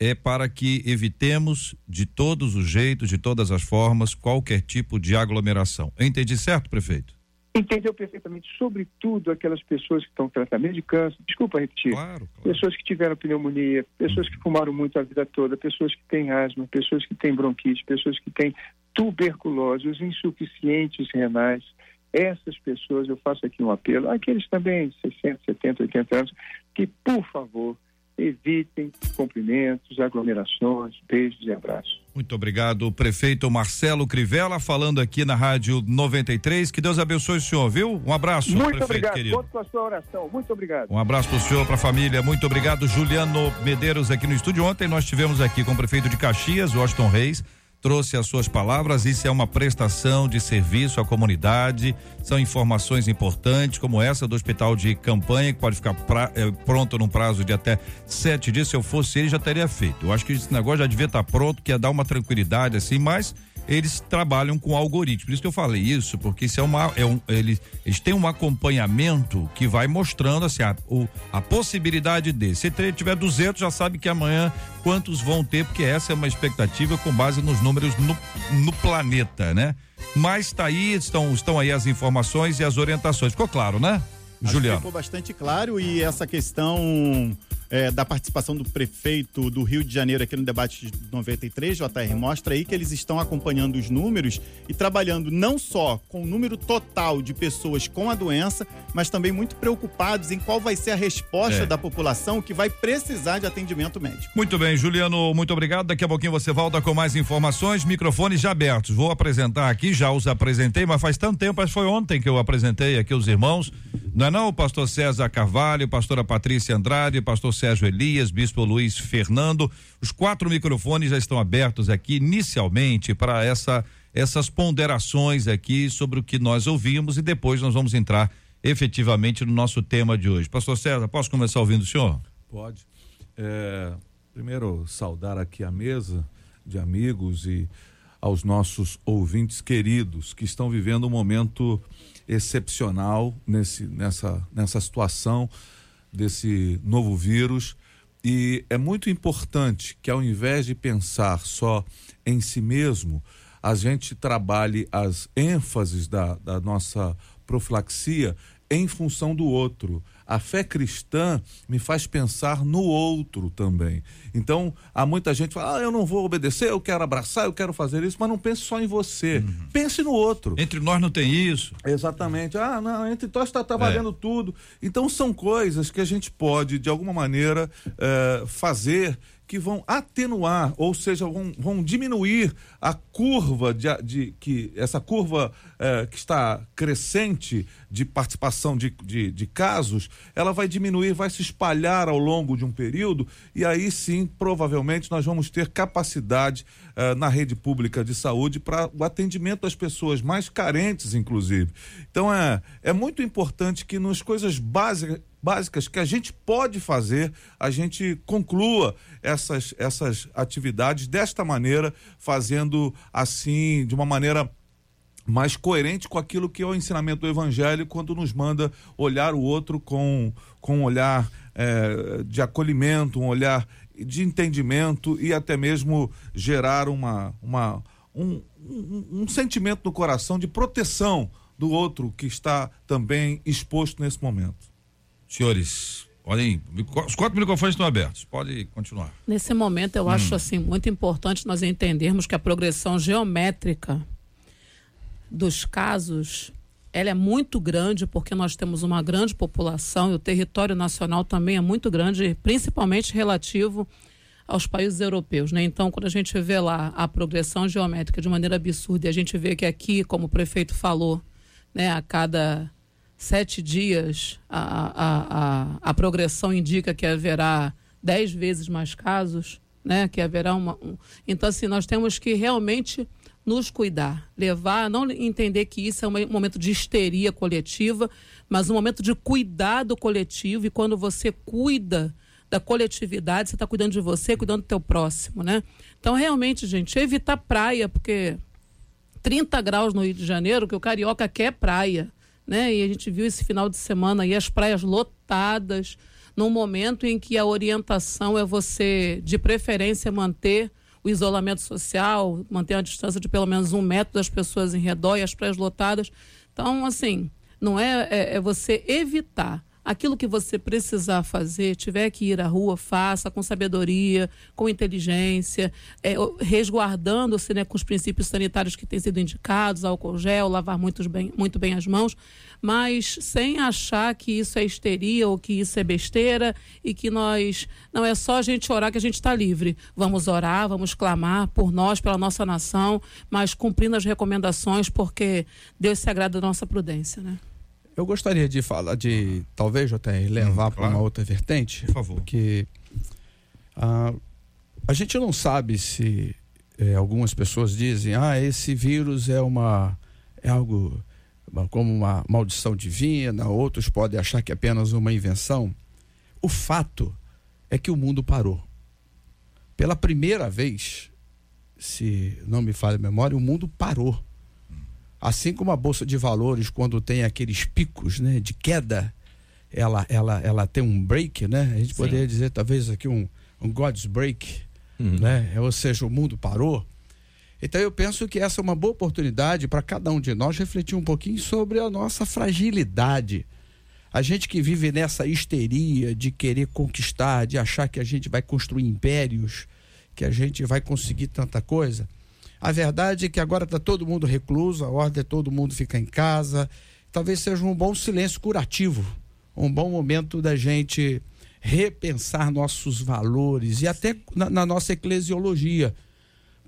é para que evitemos de todos os jeitos, de todas as formas, qualquer tipo de aglomeração. Entendi certo, prefeito? Entendeu perfeitamente, sobretudo aquelas pessoas que estão em tratamento de câncer, desculpa repetir, claro, claro. pessoas que tiveram pneumonia, pessoas que fumaram muito a vida toda, pessoas que têm asma, pessoas que têm bronquite, pessoas que têm tuberculose, os insuficientes renais, essas pessoas, eu faço aqui um apelo, aqueles também 60, 70, 80 anos, que, por favor, evitem cumprimentos, aglomerações, beijos e abraços. Muito obrigado, prefeito Marcelo Crivella, falando aqui na Rádio 93. Que Deus abençoe o senhor, viu? Um abraço, Muito prefeito obrigado. querido. Conto com a sua oração. Muito obrigado. Um abraço para o senhor, para a família. Muito obrigado, Juliano Medeiros, aqui no estúdio. Ontem nós tivemos aqui com o prefeito de Caxias, Washington Reis trouxe as suas palavras. Isso é uma prestação de serviço à comunidade. São informações importantes, como essa do hospital de campanha, que pode ficar pra, eh, pronto num prazo de até sete dias. Se eu fosse ele, já teria feito. Eu acho que esse negócio já devia estar pronto, que ia dar uma tranquilidade assim, mas eles trabalham com algoritmo. Por isso que eu falei isso, porque isso é uma. É um, eles, eles têm um acompanhamento que vai mostrando assim, a, o, a possibilidade de. Se tiver 200, já sabe que amanhã quantos vão ter, porque essa é uma expectativa com base nos números no, no planeta, né? Mas está aí, estão, estão aí as informações e as orientações. Ficou claro, né? Juliano. Ficou bastante claro e essa questão é, da participação do prefeito do Rio de Janeiro aqui no debate de 93, JR, mostra aí que eles estão acompanhando os números e trabalhando não só com o número total de pessoas com a doença, mas também muito preocupados em qual vai ser a resposta É. da população que vai precisar de atendimento médico. Muito bem, Juliano, muito obrigado. Daqui a pouquinho você volta com mais informações, microfones já abertos. Vou apresentar aqui, já os apresentei, mas faz tanto tempo, que foi ontem que eu apresentei aqui os irmãos. Não é não? O pastor César Carvalho, pastora Patrícia Andrade, pastor Sérgio Elias, bispo Luiz Fernando. Os quatro microfones já estão abertos aqui inicialmente para essa essas ponderações aqui sobre o que nós ouvimos e depois nós vamos entrar efetivamente no nosso tema de hoje. Pastor César, posso começar ouvindo o senhor? Pode. É, primeiro, saudar aqui a mesa de amigos e aos nossos ouvintes queridos que estão vivendo um momento excepcional nesse, nessa, nessa situação desse novo vírus. E é muito importante que, ao invés de pensar só em si mesmo, a gente trabalhe as ênfases da, da nossa profilaxia em função do outro. A fé cristã me faz pensar no outro também. Então, há muita gente que fala: ah, eu não vou obedecer, eu quero abraçar, eu quero fazer isso, mas não pense só em você. Pense no outro. Entre nós não tem isso. Exatamente. Ah, não, entre nós está tá valendo tudo. Então são coisas que a gente pode, de alguma maneira, eh, fazer que vão atenuar, ou seja, vão, vão diminuir a curva de, de que essa curva eh, que está crescente de participação de, de, de, casos, ela vai diminuir, vai se espalhar ao longo de um período e aí sim, provavelmente, nós vamos ter capacidade eh, na rede pública de saúde para o atendimento das pessoas mais carentes, inclusive. Então é, é muito importante que nas coisas básicas básicas que a gente pode fazer, a gente conclua essas, essas atividades desta maneira, fazendo assim, de uma maneira mais coerente com aquilo que é o ensinamento do Evangelho, quando nos manda olhar o outro com, com um olhar é, de acolhimento, um olhar de entendimento e até mesmo gerar uma, uma, um, um, um sentimento no coração de proteção do outro que está também exposto nesse momento. Senhores, podem. Os quatro microfones estão abertos. Pode continuar. Nesse momento, eu hum. acho assim muito importante nós entendermos que a progressão geométrica dos casos ela é muito grande porque nós temos uma grande população e o território nacional também é muito grande, principalmente relativo aos países europeus, né? Então, quando a gente vê lá a progressão geométrica de maneira absurda e a gente vê que aqui, como o prefeito falou, né, a cada sete dias, a, a, a, a progressão indica que haverá dez vezes mais casos, né? Que haverá uma. Um... Então, assim, nós temos que realmente nos cuidar, levar, não entender que isso é um momento de histeria coletiva, mas um momento de cuidado coletivo. E quando você cuida da coletividade, você está cuidando de você, cuidando do teu próximo, né? Então, realmente, gente, evitar praia, porque 30 graus no Rio de Janeiro, que o carioca quer praia né? E a gente viu esse final de semana aí as praias lotadas, num momento em que a orientação é você, de preferência, manter o isolamento social, manter a distância de pelo menos um metro das pessoas em redor e as praias lotadas. Então, assim, não é, é, é você evitar aquilo que você precisar fazer, tiver que ir à rua, faça com sabedoria, com inteligência, é, resguardando-se né, com os princípios sanitários que têm sido indicados, álcool gel, lavar muito bem, muito bem as mãos, mas sem achar que isso é histeria ou que isso é besteira e que nós. Não é só a gente orar que a gente está livre. Vamos orar, vamos clamar por nós, pela nossa nação, mas cumprindo as recomendações, porque Deus se agrada da nossa prudência, né? Eu gostaria de falar, de talvez até levar hum, para uma outra vertente. Por favor. Porque ah, a gente não sabe se é, algumas pessoas dizem, ah, esse vírus é uma é algo como uma maldição divina, outros podem achar que é apenas uma invenção. O fato é que o mundo parou. Pela primeira vez, se não me falha a memória, o mundo parou. Assim como a bolsa de valores, quando tem aqueles picos né, de queda, ela, ela, ela tem um break, né? A gente Sim. poderia dizer talvez aqui um, um God's break, uhum. né? Ou seja, o mundo parou. Então eu penso que essa é uma boa oportunidade para cada um de nós refletir um pouquinho sobre a nossa fragilidade. A gente que vive nessa histeria de querer conquistar, de achar que a gente vai construir impérios, que a gente vai conseguir tanta coisa. A verdade é que agora está todo mundo recluso, a ordem é todo mundo ficar em casa. Talvez seja um bom silêncio curativo, um bom momento da gente repensar nossos valores e até na, na nossa eclesiologia.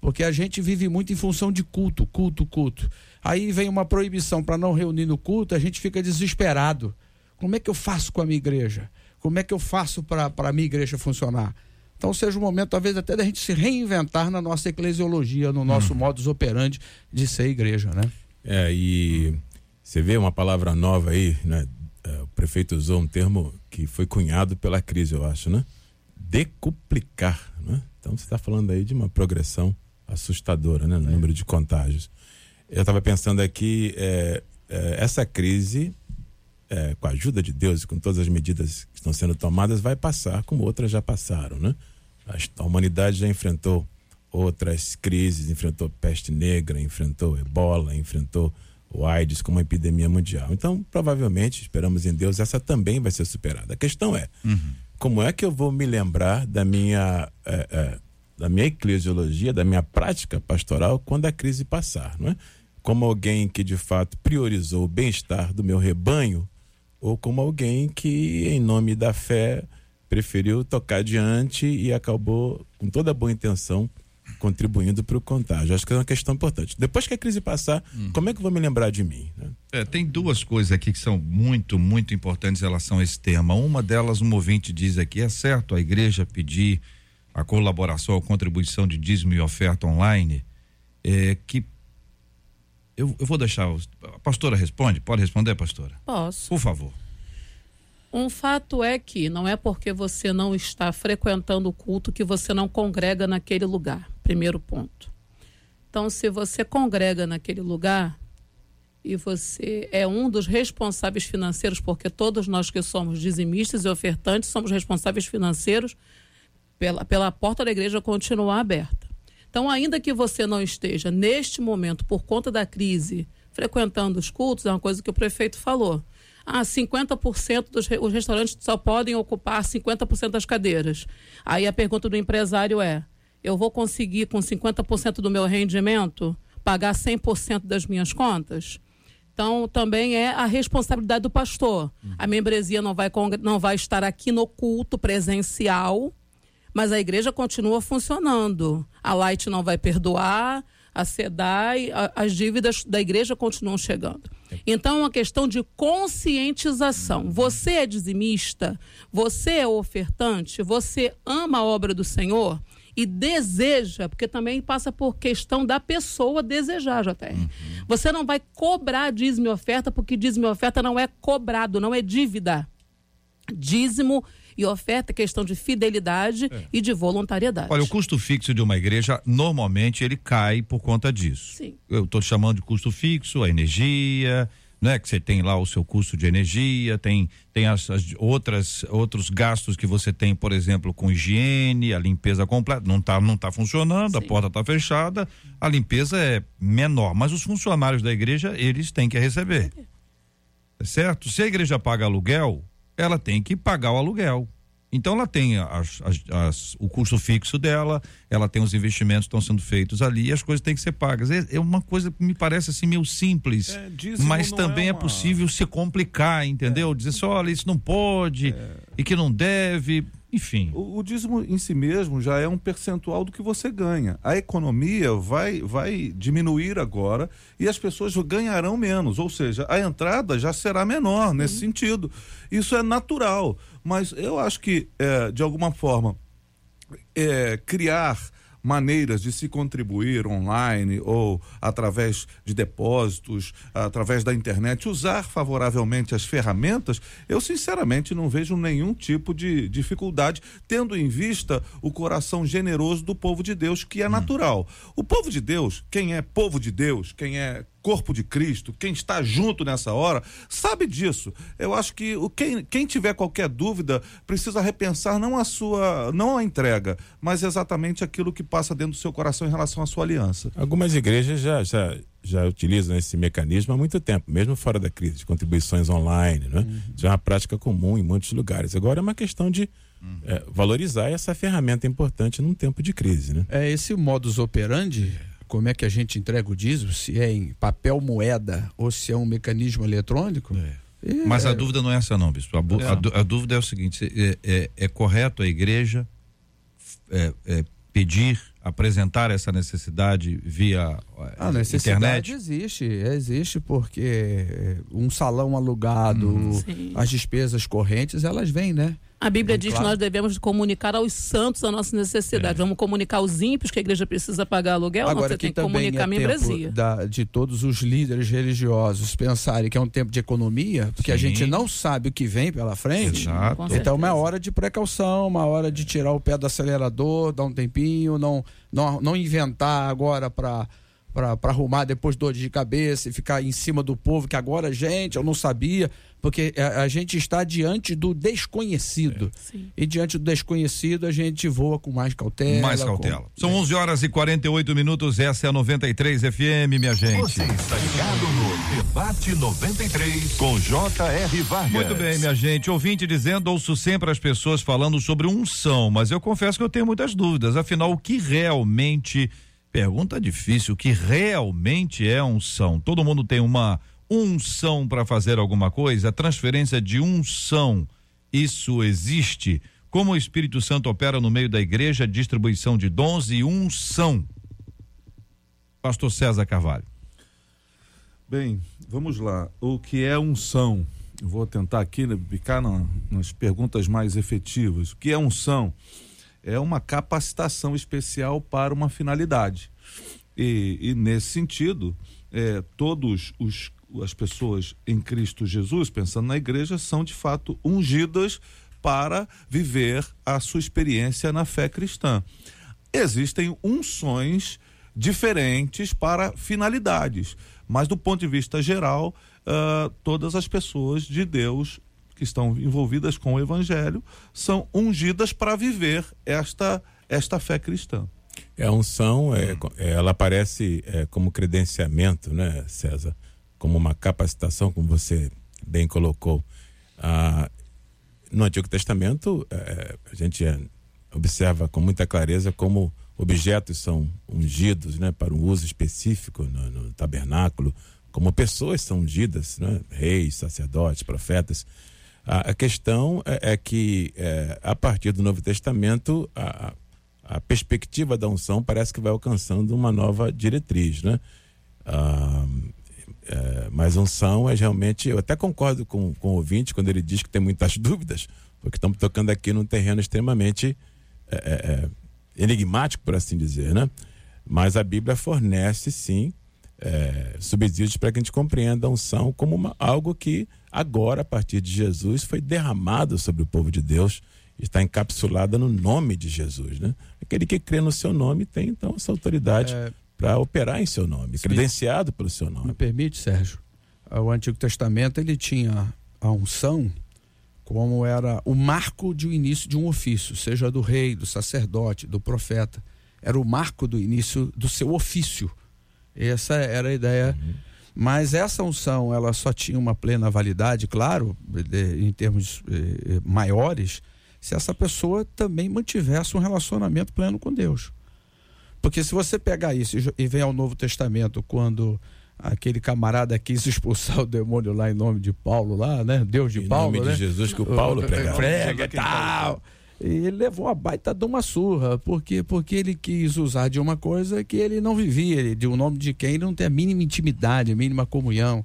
Porque a gente vive muito em função de culto, culto, culto. Aí vem uma proibição para não reunir no culto, a gente fica desesperado. Como é que eu faço com a minha igreja? Como é que eu faço para a minha igreja funcionar? Então seja o momento, talvez, até da gente se reinventar na nossa eclesiologia, no nosso hum. modus operandi de ser igreja, né? É, e você vê uma palavra nova aí, né? É, o prefeito usou um termo que foi cunhado pela crise, eu acho, né? Decuplicar, né? Então você está falando aí de uma progressão assustadora, né? No é. número de contágios. Eu estava pensando aqui, é, é, essa crise é, com a ajuda de Deus e com todas as medidas que estão sendo tomadas, vai passar, como outras já passaram, né? A, humanidade já enfrentou outras crises, enfrentou peste negra, enfrentou ebola, enfrentou o AIDS como uma epidemia mundial. Então, provavelmente, esperamos em Deus, essa também vai ser superada. A questão é, uhum. como é que eu vou me lembrar da minha, é, é, da minha eclesiologia, da minha prática pastoral quando a crise passar, não é? Como alguém que de fato priorizou o bem-estar do meu rebanho ou como alguém que, em nome da fé, preferiu tocar adiante e acabou, com toda a boa intenção, contribuindo para o contágio. Acho que é uma questão importante. Depois que a crise passar, hum. como é que eu vou me lembrar de mim? Né? É, tem duas coisas aqui que são muito, muito importantes em relação a esse tema. Uma delas, um ouvinte diz aqui: é certo a igreja pedir a colaboração, a contribuição de dízimo e oferta online, é, que eu, eu vou deixar. A pastora responde? Pode responder, pastora? Posso. Por favor. Um fato é que não é porque você não está frequentando o culto que você não congrega naquele lugar. Primeiro ponto. Então, se você congrega naquele lugar e você é um dos responsáveis financeiros, porque todos nós que somos dizimistas e ofertantes somos responsáveis financeiros pela, pela porta da igreja continuar aberta. Então, ainda que você não esteja neste momento, por conta da crise, frequentando os cultos, é uma coisa que o prefeito falou ah, 50% dos os restaurantes só podem ocupar 50% das cadeiras. Aí a pergunta do empresário é: eu vou conseguir com 50% do meu rendimento pagar 100% das minhas contas? Então, também é a responsabilidade do pastor. A membresia não vai, não vai estar aqui no culto presencial, mas a igreja continua funcionando. A Light não vai perdoar, a SEDAI, a, as dívidas da igreja continuam chegando. Então é uma questão de conscientização. Você é dizimista, você é ofertante, você ama a obra do Senhor e deseja, porque também passa por questão da pessoa desejar, JR. Uhum. Você não vai cobrar dízimo e oferta, porque dízimo e oferta não é cobrado, não é dívida. Dízimo e oferta é questão de fidelidade é. e de voluntariedade. Olha, o custo fixo de uma igreja, normalmente, ele cai por conta disso. Sim. Eu estou chamando de custo fixo, a energia, né? Que você tem lá o seu custo de energia, tem, tem as, as, outras, outros gastos que você tem, por exemplo, com higiene, a limpeza completa. Não está não tá funcionando, Sim. a porta está fechada, a limpeza é menor. Mas os funcionários da igreja, eles têm que receber. Certo? Se a igreja paga aluguel, ela tem que pagar o aluguel. Então ela tem as, as, as, o custo fixo dela, ela tem os investimentos que estão sendo feitos ali e as coisas têm que ser pagas. É, é uma coisa que me parece assim meio simples, é, mas também é, uma... é, possível se complicar, entendeu? É. Dizer só, olha, isso não pode é. e que não deve. Enfim. O, o, dízimo em si mesmo já é um percentual do que você ganha. A economia vai, vai diminuir agora e as pessoas ganharão menos. Ou seja, a entrada já será menor nesse sentido. Isso é natural. Mas eu acho que, é, de alguma forma, é, criar maneiras de se contribuir online ou através de depósitos, através da internet, usar favoravelmente as ferramentas, eu sinceramente não vejo nenhum tipo de dificuldade, tendo em vista o coração generoso do povo de Deus, que é hum. natural. O povo de Deus, quem é povo de Deus, quem é corpo de Cristo, quem está junto nessa hora, sabe disso. Eu acho que o, quem, quem tiver qualquer dúvida precisa repensar não a sua, não a entrega, mas exatamente aquilo que passa dentro do seu coração em relação à sua aliança. Algumas igrejas já, já, já utilizam esse mecanismo há muito tempo, mesmo fora da crise, de contribuições online, né? Uhum. Já é uma prática comum em muitos lugares. Agora é uma questão de uhum. é, valorizar essa ferramenta importante num tempo de crise, né? É esse modus operandi como é que a gente entrega o dízimo, se é em papel moeda ou se é um mecanismo eletrônico. É. É. Mas a dúvida não é essa não, bispo. A, a, a dúvida é o seguinte: é, é, é correto a igreja é, é, pedir, apresentar essa necessidade via a necessidade internet? existe, existe porque um salão alugado, hum. as despesas correntes, elas vêm, né? A Bíblia diz claro. que nós devemos comunicar aos santos a nossa necessidade. É. Vamos comunicar aos ímpios que a igreja precisa pagar aluguel? Agora, não, você tem que comunicar é a membresia. Da, de todos os líderes religiosos pensarem que é um tempo de economia, porque Sim. a gente não sabe o que vem pela frente. Exato. Então, uma hora de precaução, uma hora de tirar o pé do acelerador, dar um tempinho, não, não, não inventar agora para para arrumar depois dor de cabeça e ficar em cima do povo, que agora, gente, eu não sabia, porque a, a gente está diante do desconhecido. É. E diante do desconhecido, a gente voa com mais cautela. Mais cautela. Com... São 11 horas e 48 minutos, essa é a 93 FM, minha gente. Você está ligado no Debate 93 com J.R. Vargas. Muito bem, minha gente. Ouvinte dizendo, ouço sempre as pessoas falando sobre unção, mas eu confesso que eu tenho muitas dúvidas. Afinal, o que realmente Pergunta difícil, o que realmente é unção? Todo mundo tem uma unção para fazer alguma coisa? Transferência de unção, isso existe? Como o Espírito Santo opera no meio da igreja, distribuição de dons e unção. Pastor César Carvalho. Bem, vamos lá. O que é unção? Vou tentar aqui né, ficar na, nas perguntas mais efetivas. O que é unção? É uma capacitação especial para uma finalidade. E, e nesse sentido, é, todos os as pessoas em Cristo Jesus, pensando na igreja, são de fato ungidas para viver a sua experiência na fé cristã. Existem unções diferentes para finalidades, mas do ponto de vista geral, uh, todas as pessoas de Deus que estão envolvidas com o Evangelho são ungidas para viver esta, esta fé cristã. É a unção, é, é, ela aparece é, como credenciamento, né, César? Como uma capacitação, como você bem colocou. Ah, no Antigo Testamento, é, a gente é, observa com muita clareza como objetos são ungidos né, para um uso específico no, no tabernáculo, como pessoas são ungidas, né, reis, sacerdotes, profetas. A, a questão é, é que, é, a partir do Novo Testamento, a, a perspectiva da unção parece que vai alcançando uma nova diretriz, né? Ah, é, mas unção é realmente. Eu até concordo com, com o ouvinte quando ele diz que tem muitas dúvidas, porque estamos tocando aqui num terreno extremamente é, é, é, enigmático, por assim dizer, né? Mas a Bíblia fornece, sim, é, subsídios para que a gente compreenda a unção como uma, algo que agora, a partir de Jesus, foi derramado sobre o povo de Deus está encapsulada no nome de Jesus, né? Aquele que crê no seu nome tem então essa autoridade é... para operar em seu nome, credenciado pelo seu nome. Me permite, Sérgio? O Antigo Testamento ele tinha a unção como era o marco de um início de um ofício, seja do rei, do sacerdote, do profeta. Era o marco do início do seu ofício. Essa era a ideia. Uhum. Mas essa unção, ela só tinha uma plena validade, claro, em termos eh, maiores, se essa pessoa também mantivesse um relacionamento pleno com Deus. Porque se você pegar isso e vem ao Novo Testamento, quando aquele camarada quis expulsar o demônio lá em nome de Paulo, lá, né? Deus de em Paulo. Em nome né? de Jesus que o Paulo prega. Prega e tal. E ele levou a baita de uma surra, porque, porque ele quis usar de uma coisa que ele não vivia, de um nome de quem ele não tem a mínima intimidade, a mínima comunhão.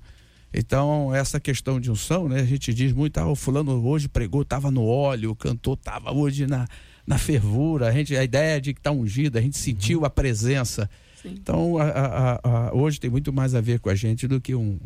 Então, essa questão de unção, né? A gente diz muito, ah, o fulano hoje pregou, estava no óleo, o cantor estava hoje na, na fervura, a, gente, a ideia de que está ungido, a gente sentiu uhum. a presença. Sim. Então, a, a, a, hoje tem muito mais a ver com a gente do que um.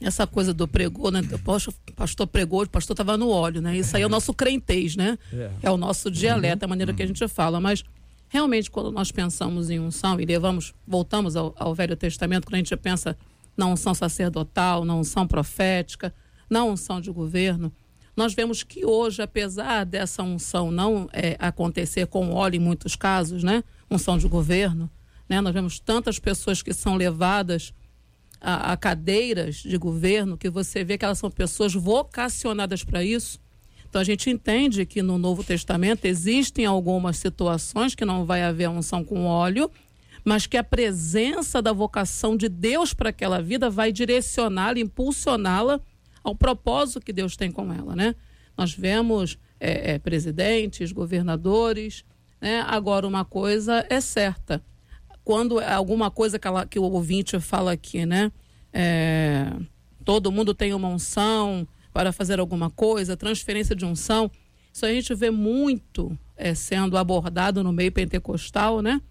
Essa coisa do pregou, né? O pastor pregou, o pastor estava no óleo, né? Isso aí é o nosso crentez, né? É, é o nosso dialeto, uhum. a maneira uhum. que a gente fala. Mas realmente, quando nós pensamos em unção e levamos, voltamos ao, ao Velho Testamento, quando a gente pensa na unção sacerdotal, na unção profética, na unção de governo. Nós vemos que hoje, apesar dessa unção não é, acontecer com óleo em muitos casos, né? Unção de governo, né? Nós vemos tantas pessoas que são levadas a, a cadeiras de governo que você vê que elas são pessoas vocacionadas para isso. Então a gente entende que no Novo Testamento existem algumas situações que não vai haver unção com óleo, mas que a presença da vocação de Deus para aquela vida vai direcioná-la, impulsioná-la ao propósito que Deus tem com ela, né? Nós vemos é, é, presidentes, governadores, né? Agora uma coisa é certa, quando alguma coisa que, ela, que o ouvinte fala aqui, né? É, todo mundo tem uma unção para fazer alguma coisa, transferência de unção, isso a gente vê muito é, sendo abordado no meio pentecostal, né?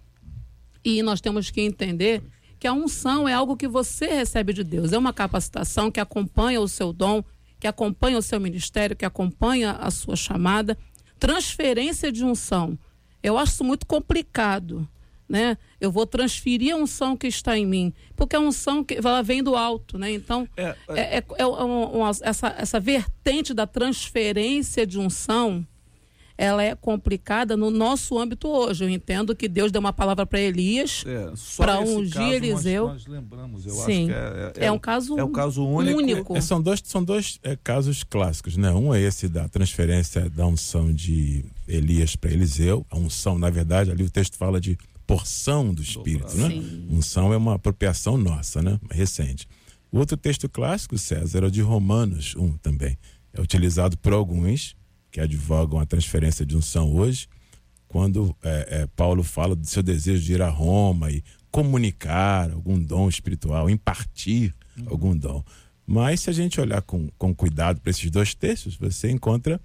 E nós temos que entender que a unção é algo que você recebe de Deus, é uma capacitação que acompanha o seu dom, que acompanha o seu ministério, que acompanha a sua chamada. Transferência de unção. Eu acho muito complicado. Né? Eu vou transferir a unção que está em mim, porque a unção que ela vem do alto, né? Então é, é, é, é, é uma, essa, essa vertente da transferência de unção ela é complicada no nosso âmbito hoje. Eu entendo que Deus deu uma palavra para Elias é, para ungir Eliseu. Nós, nós lembramos, eu Sim. acho que é, é, é um caso, é um caso único. único. É, são dois, são dois é, casos clássicos, né? Um é esse da transferência da unção de Elias para Eliseu. A unção, na verdade, ali o texto fala de porção do Espírito, né? Sim. Unção é uma apropriação nossa, né? Recente. O outro texto clássico, César, é o de Romanos 1 também. É utilizado por alguns que advogam a transferência de unção hoje, quando é, é, Paulo fala do seu desejo de ir a Roma e comunicar algum dom espiritual, impartir uhum. algum dom. Mas se a gente olhar com, com cuidado para esses dois textos, você encontra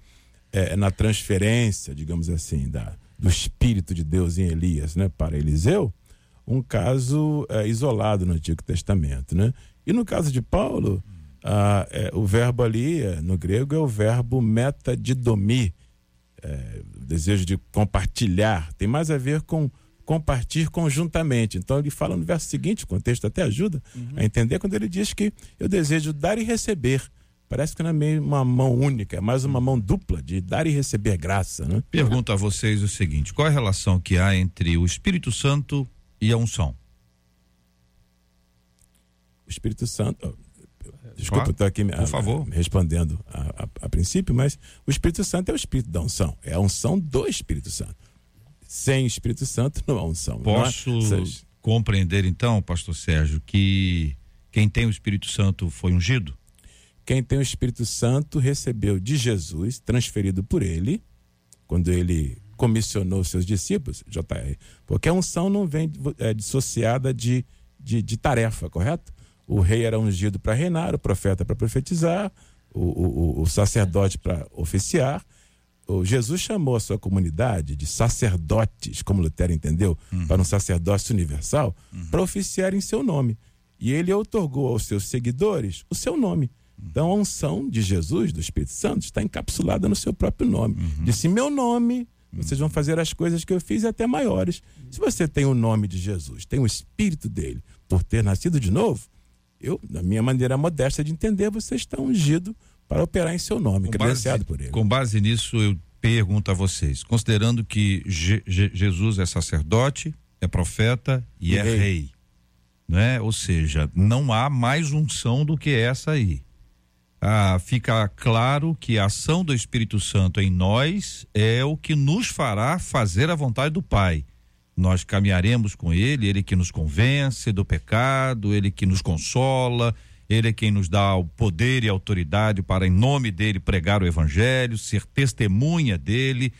é, na transferência, digamos assim, da, do Espírito de Deus em Elias né, para Eliseu, um caso é, isolado no Antigo Testamento. Né? E no caso de Paulo, ah, é, o verbo ali, é, no grego, é o verbo metadidomi, é, o desejo de compartilhar. Tem mais a ver com compartilhar conjuntamente. Então ele fala no verso seguinte, o contexto até ajuda uhum. a entender, quando ele diz que eu desejo dar e receber. Parece que não é uma mão única, é mais uma mão dupla de dar e receber graça. Né? Pergunto a vocês o seguinte: qual é a relação que há entre o Espírito Santo e a unção? O Espírito Santo. Desculpa, estou aqui Por favor. respondendo a, a, a princípio, mas o Espírito Santo é o Espírito da unção, é a unção do Espírito Santo sem Espírito Santo não há unção. Posso é? compreender então, pastor Sérgio, que quem tem o Espírito Santo foi ungido? Quem tem o Espírito Santo recebeu de Jesus, transferido por ele, quando ele comissionou seus discípulos, JR, porque a unção não vem é, dissociada de, de, de tarefa, correto? O rei era ungido para reinar, o profeta para profetizar, o, o, o sacerdote para oficiar, o Jesus chamou a sua comunidade de sacerdotes, como Lutero entendeu, uhum. para um sacerdócio universal, uhum. para oficiar em seu nome. E ele otorgou aos seus seguidores o seu nome. Uhum. Então a unção de Jesus, do Espírito Santo, está encapsulada no seu próprio nome. Uhum. Disse: Meu nome, vocês vão fazer as coisas que eu fiz e até maiores. Se você tem o nome de Jesus, tem o Espírito dele, por ter nascido de novo, eu, na minha maneira modesta de entender, você está ungido para operar em seu nome, com credenciado base, por ele. Com base nisso, eu pergunto a vocês, considerando que Je Je Jesus é sacerdote, é profeta e, e é rei. rei, né? Ou seja, não há mais unção do que essa aí. Ah, fica claro que a ação do Espírito Santo em nós é o que nos fará fazer a vontade do Pai. Nós caminharemos com Ele, Ele que nos convence do pecado, Ele que nos consola, ele é quem nos dá o poder e autoridade para, em nome dele, pregar o evangelho, ser testemunha dele,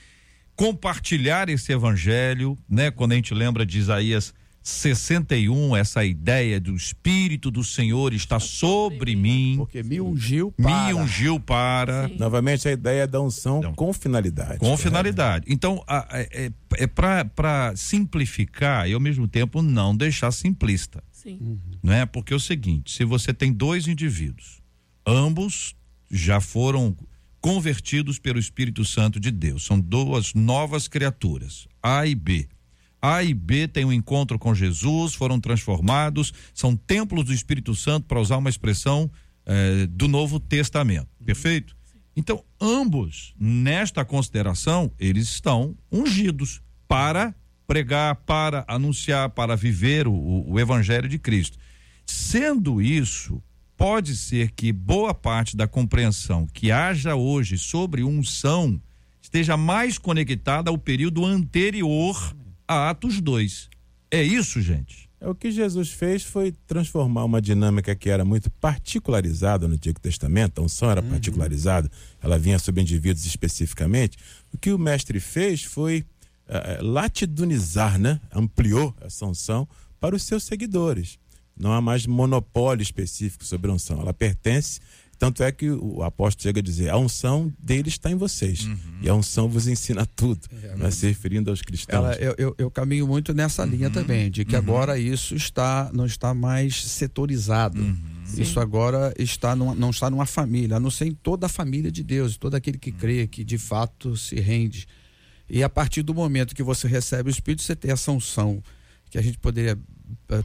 compartilhar esse evangelho, né? Quando a gente lembra de Isaías 61, essa ideia do Espírito do Senhor está sobre mim. Porque me ungiu para. Me ungiu para. Sim. Novamente a ideia da unção então, com finalidade. Com finalidade. Então, a, a, é, é para simplificar e ao mesmo tempo não deixar simplista. Sim. Uhum. Né? Porque é o seguinte: se você tem dois indivíduos, ambos já foram convertidos pelo Espírito Santo de Deus, são duas novas criaturas, A e B. A e B têm um encontro com Jesus, foram transformados, são templos do Espírito Santo, para usar uma expressão eh, do Novo Testamento. Uhum. Perfeito? Então, ambos, nesta consideração, eles estão ungidos para pregar, para anunciar, para viver o, o Evangelho de Cristo. Sendo isso, pode ser que boa parte da compreensão que haja hoje sobre unção esteja mais conectada ao período anterior a Atos 2. É isso, gente? É o que Jesus fez foi transformar uma dinâmica que era muito particularizada no Antigo Testamento, a unção era uhum. particularizada, ela vinha sobre indivíduos especificamente. O que o mestre fez foi uh, latidunizar, né? ampliou essa unção para os seus seguidores. Não há mais monopólio específico sobre a unção. Ela pertence, tanto é que o apóstolo chega a dizer: a unção dele está em vocês. Uhum. E a unção vos ensina tudo. É, né? se referindo aos cristãos. Ela, eu, eu, eu, caminho muito nessa uhum. linha também, de que uhum. agora isso está não está mais setorizado. Uhum. Isso agora está numa, não está numa família, a não ser em toda a família de Deus, todo aquele que crê, que de fato se rende e a partir do momento que você recebe o Espírito, você tem essa unção, que a gente poderia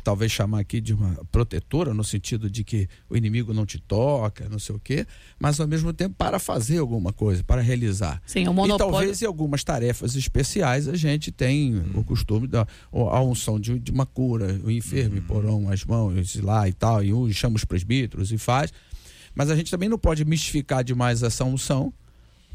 talvez chamar aqui de uma protetora, no sentido de que o inimigo não te toca, não sei o quê, mas ao mesmo tempo para fazer alguma coisa, para realizar. Sim, o monopólio... E talvez em algumas tarefas especiais a gente tem hum. o costume da a unção de, de uma cura, o enfermo hum. porão as mãos lá e tal, e chama os presbíteros e faz. Mas a gente também não pode mistificar demais essa unção,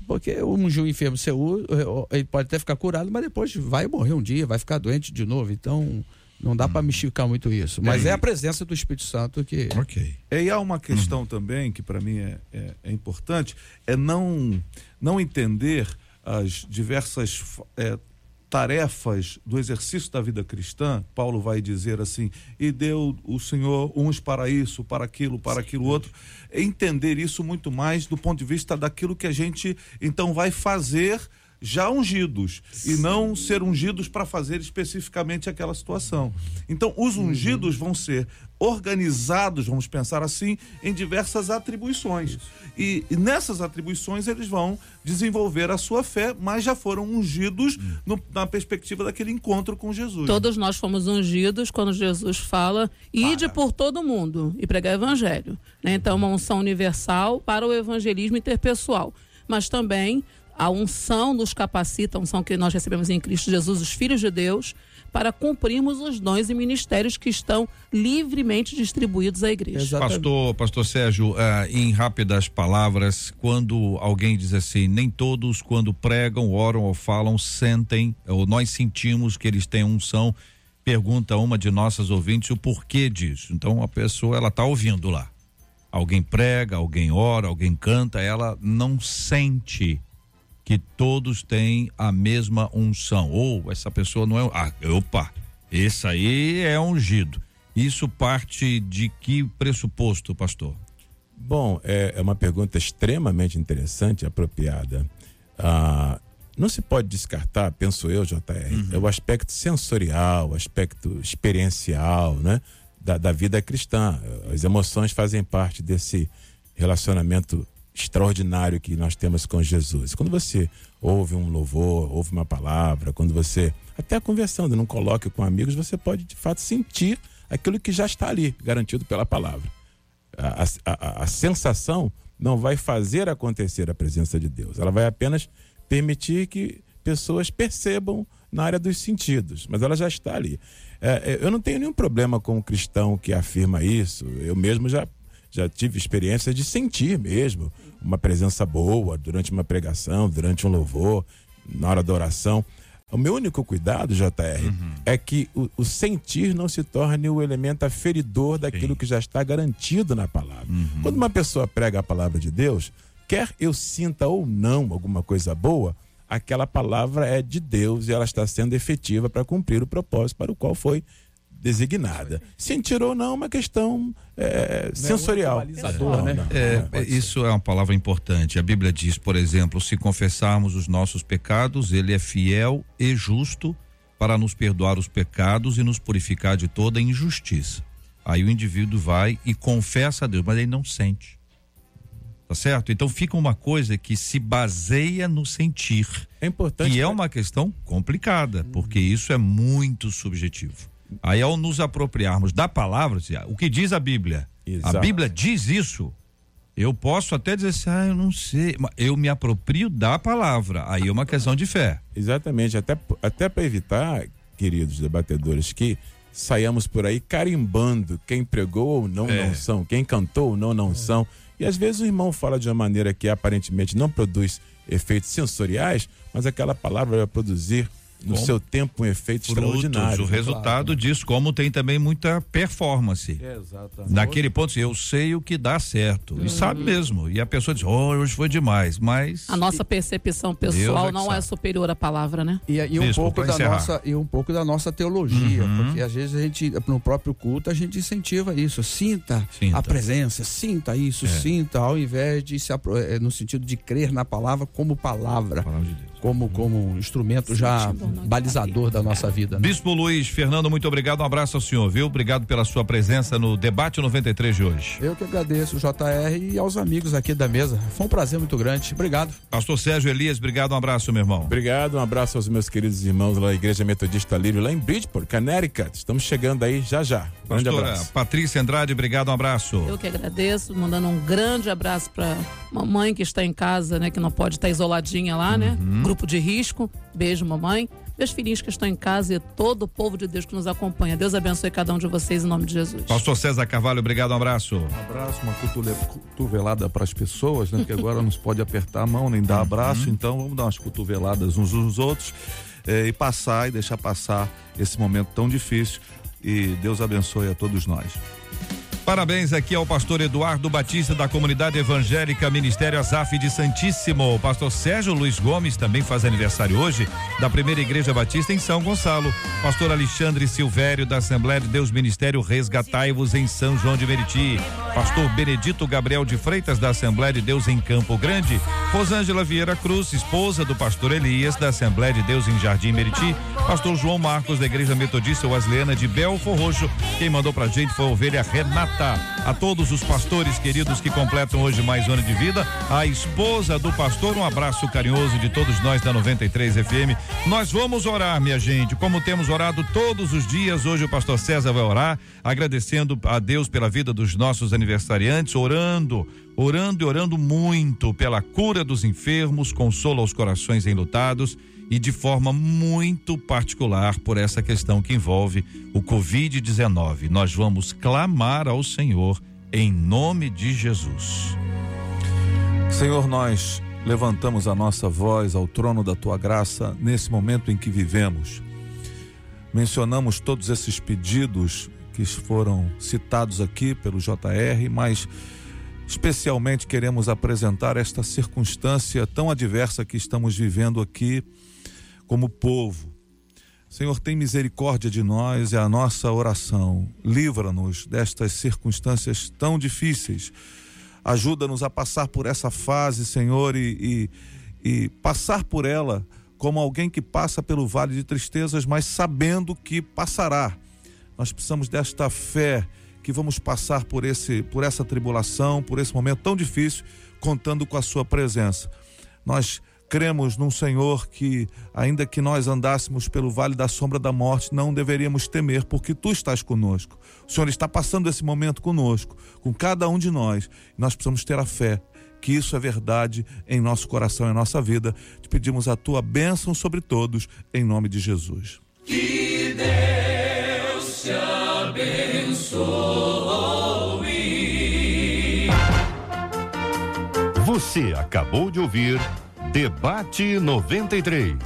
porque um o enfermo seu, ele pode até ficar curado, mas depois vai morrer um dia, vai ficar doente de novo. Então, Não dá para mistificar muito isso. Mas é a presença do Espírito Santo que. Ok. E há uma questão também que para mim é, é, é importante, é não, não entender as diversas é, tarefas do exercício da vida cristã. Paulo vai dizer assim: e deu o Senhor uns para isso, para aquilo, para aquilo outro. Entender isso muito mais do ponto de vista daquilo que a gente então vai fazer já ungidos Sim. e não ser ungidos para fazer especificamente aquela situação. Então, os uhum. ungidos uhum. vão ser organizados, vamos pensar assim, em diversas atribuições. E, e, nessas atribuições eles vão desenvolver a sua fé, mas já foram ungidos uhum. no, na perspectiva daquele encontro com Jesus. Todos nós fomos ungidos quando Jesus fala: ide para. por todo mundo e pregar o evangelho. Né? Então, uma unção universal para o evangelismo interpessoal. Mas também a unção nos capacita, a unção que nós recebemos em Cristo Jesus, os filhos de Deus, para cumprirmos os dons e ministérios que estão livremente distribuídos à igreja. Exatamente. Pastor, pastor Sérgio, uh, em rápidas palavras, quando alguém diz assim, nem todos quando pregam, oram ou falam, sentem, ou nós sentimos que eles têm unção, pergunta uma de nossas ouvintes o porquê disso. Então a pessoa, ela está ouvindo lá. Alguém prega, alguém ora, alguém canta, ela não sente que todos têm a mesma unção. Ou essa pessoa não é. Ah, opa, esse aí é ungido. Isso parte de que pressuposto, pastor? Bom, é, é uma pergunta extremamente interessante e apropriada. Ah, não se pode descartar, penso eu, JR, uhum. é o aspecto sensorial, o aspecto experiencial, né? Da, da vida cristã. As emoções fazem parte desse relacionamento extraordinário que nós temos com Jesus. Quando você ouve um louvor, ouve uma palavra, quando você, até conversando, não coloque com amigos, você pode de fato sentir aquilo que já está ali, garantido pela palavra. A, a, a sensação não vai fazer acontecer a presença de Deus, ela vai apenas permitir que pessoas percebam na área dos sentidos, mas ela já está ali. É, é eu não tenho nenhum problema com o cristão que afirma isso, eu mesmo já já tive experiência de sentir mesmo uma presença boa durante uma pregação, durante um louvor, na hora da oração. O meu único cuidado, JR, uhum. é que o, o, sentir não se torne o elemento aferidor daquilo Sim. que já está garantido na palavra. Uhum. Quando uma pessoa prega a palavra de Deus, quer eu sinta ou não alguma coisa boa, aquela palavra é de Deus e ela está sendo efetiva para cumprir o propósito para o qual foi designada. Sentir ou não é uma questão é, é sensorial. É, né? é, isso é uma palavra importante. A Bíblia diz, por exemplo, se confessarmos os nossos pecados, ele é fiel e justo para nos perdoar os pecados e nos purificar de toda injustiça. Aí o indivíduo vai e confessa a Deus, mas ele não sente. Tá certo? Então fica uma coisa que se baseia no sentir. É importante. E é uma questão complicada, porque isso é muito subjetivo. Aí ao nos apropriarmos da palavra, o que diz a Bíblia? Exato. A Bíblia diz isso. Eu posso até dizer assim, ah, eu não sei, eu me aproprio da palavra. Aí é uma questão de fé. Exatamente, até até para evitar, queridos debatedores, que saiamos por aí carimbando quem pregou ou não é. não são, quem cantou ou não não é. são. E às vezes o irmão fala de uma maneira que aparentemente não produz efeitos sensoriais, mas aquela palavra vai produzir no seu tempo um efeito frutos, extraordinário. O resultado claro. disso, como tem também muita performance. É, exatamente. Naquele ponto, eu sei o que dá certo. Uhum. E sabe mesmo. E a pessoa diz, oh, hoje foi demais, mas. A nossa percepção pessoal é não é superior à palavra, né? E, e um pouco da nossa E um pouco da nossa teologia. Uhum. Porque às vezes a gente, no próprio culto, a gente incentiva isso. Sinta, sinta. a presença, sinta isso, é. sinta, ao invés de se é, no sentido de crer na palavra como palavra. palavra de como, como instrumento já balizador da nossa vida. Né? Bispo Luiz Fernando, muito obrigado. Um abraço ao senhor, viu? Obrigado pela sua presença no debate 93 de hoje. Eu que agradeço, JR, e aos amigos aqui da mesa. Foi um prazer muito grande. Obrigado. Pastor Sérgio Elias, obrigado, um abraço, meu irmão. Obrigado, um abraço aos meus queridos irmãos da Igreja Metodista Lírio, lá em Bridgeport, Connecticut. Estamos chegando aí já já. Grande Pastora abraço. Patrícia Andrade, obrigado, um abraço. Eu que agradeço, mandando um grande abraço para mamãe que está em casa, né, que não pode estar isoladinha lá, né? uhum. né? Grupo de risco. Beijo, mamãe meus filhinhos que estão em casa e todo o povo de Deus que nos acompanha. Deus abençoe cada um de vocês em nome de Jesus. Pastor César Carvalho, obrigado, um abraço. Um abraço, uma cotovelada para as pessoas, né? Que agora não se pode apertar a mão nem dar abraço, uhum. então vamos dar umas cotoveladas uns nos outros eh, e passar e deixar passar esse momento tão difícil e Deus abençoe a todos nós. Parabéns aqui ao pastor Eduardo Batista da comunidade evangélica Ministério Azaf de Santíssimo. O pastor Sérgio Luiz Gomes também faz aniversário hoje da primeira igreja batista em São Gonçalo. Pastor Alexandre Silvério da Assembleia de Deus Ministério Resgatai-vos em São João de Meriti. Pastor Benedito Gabriel de Freitas da Assembleia de Deus em Campo Grande. Rosângela Vieira Cruz, esposa do pastor Elias da Assembleia de Deus em Jardim Meriti. Pastor João Marcos da Igreja Metodista Wesleyana de Belfor Roxo. Quem mandou pra gente foi a ovelha A todos os pastores queridos que completam hoje mais um ano de vida, a esposa do pastor, um abraço carinhoso de todos nós da 93 FM. Nós vamos orar, minha gente, como temos orado todos os dias. Hoje o pastor César vai orar, agradecendo a Deus pela vida dos nossos aniversariantes, orando orando e orando muito pela cura dos enfermos, consola os corações enlutados e de forma muito particular por essa questão que envolve o Covid-19. Nós vamos clamar ao Senhor em nome de Jesus. Senhor, nós levantamos a nossa voz ao trono da tua graça nesse momento em que vivemos. Mencionamos todos esses pedidos que foram citados aqui pelo JR, mas especialmente queremos apresentar esta circunstância tão adversa que estamos vivendo aqui como povo. Senhor, tem misericórdia de nós, é a nossa oração. Livra-nos destas circunstâncias tão difíceis. Ajuda-nos a passar por essa fase, Senhor, e, e, e passar por ela como alguém que passa pelo vale de tristezas, mas sabendo que passará. Nós precisamos desta fé que vamos passar por esse por essa tribulação, por esse momento tão difícil, contando com a sua presença. Nós cremos num Senhor que, ainda que nós andássemos pelo vale da sombra da morte, não deveríamos temer, porque tu estás conosco. O Senhor está passando esse momento conosco, com cada um de nós. Nós precisamos ter a fé que isso é verdade em nosso coração, em nossa vida. Te pedimos a tua bênção sobre todos, em nome de Jesus. Que Deus te abençoe. Você acabou de ouvir Debate 93.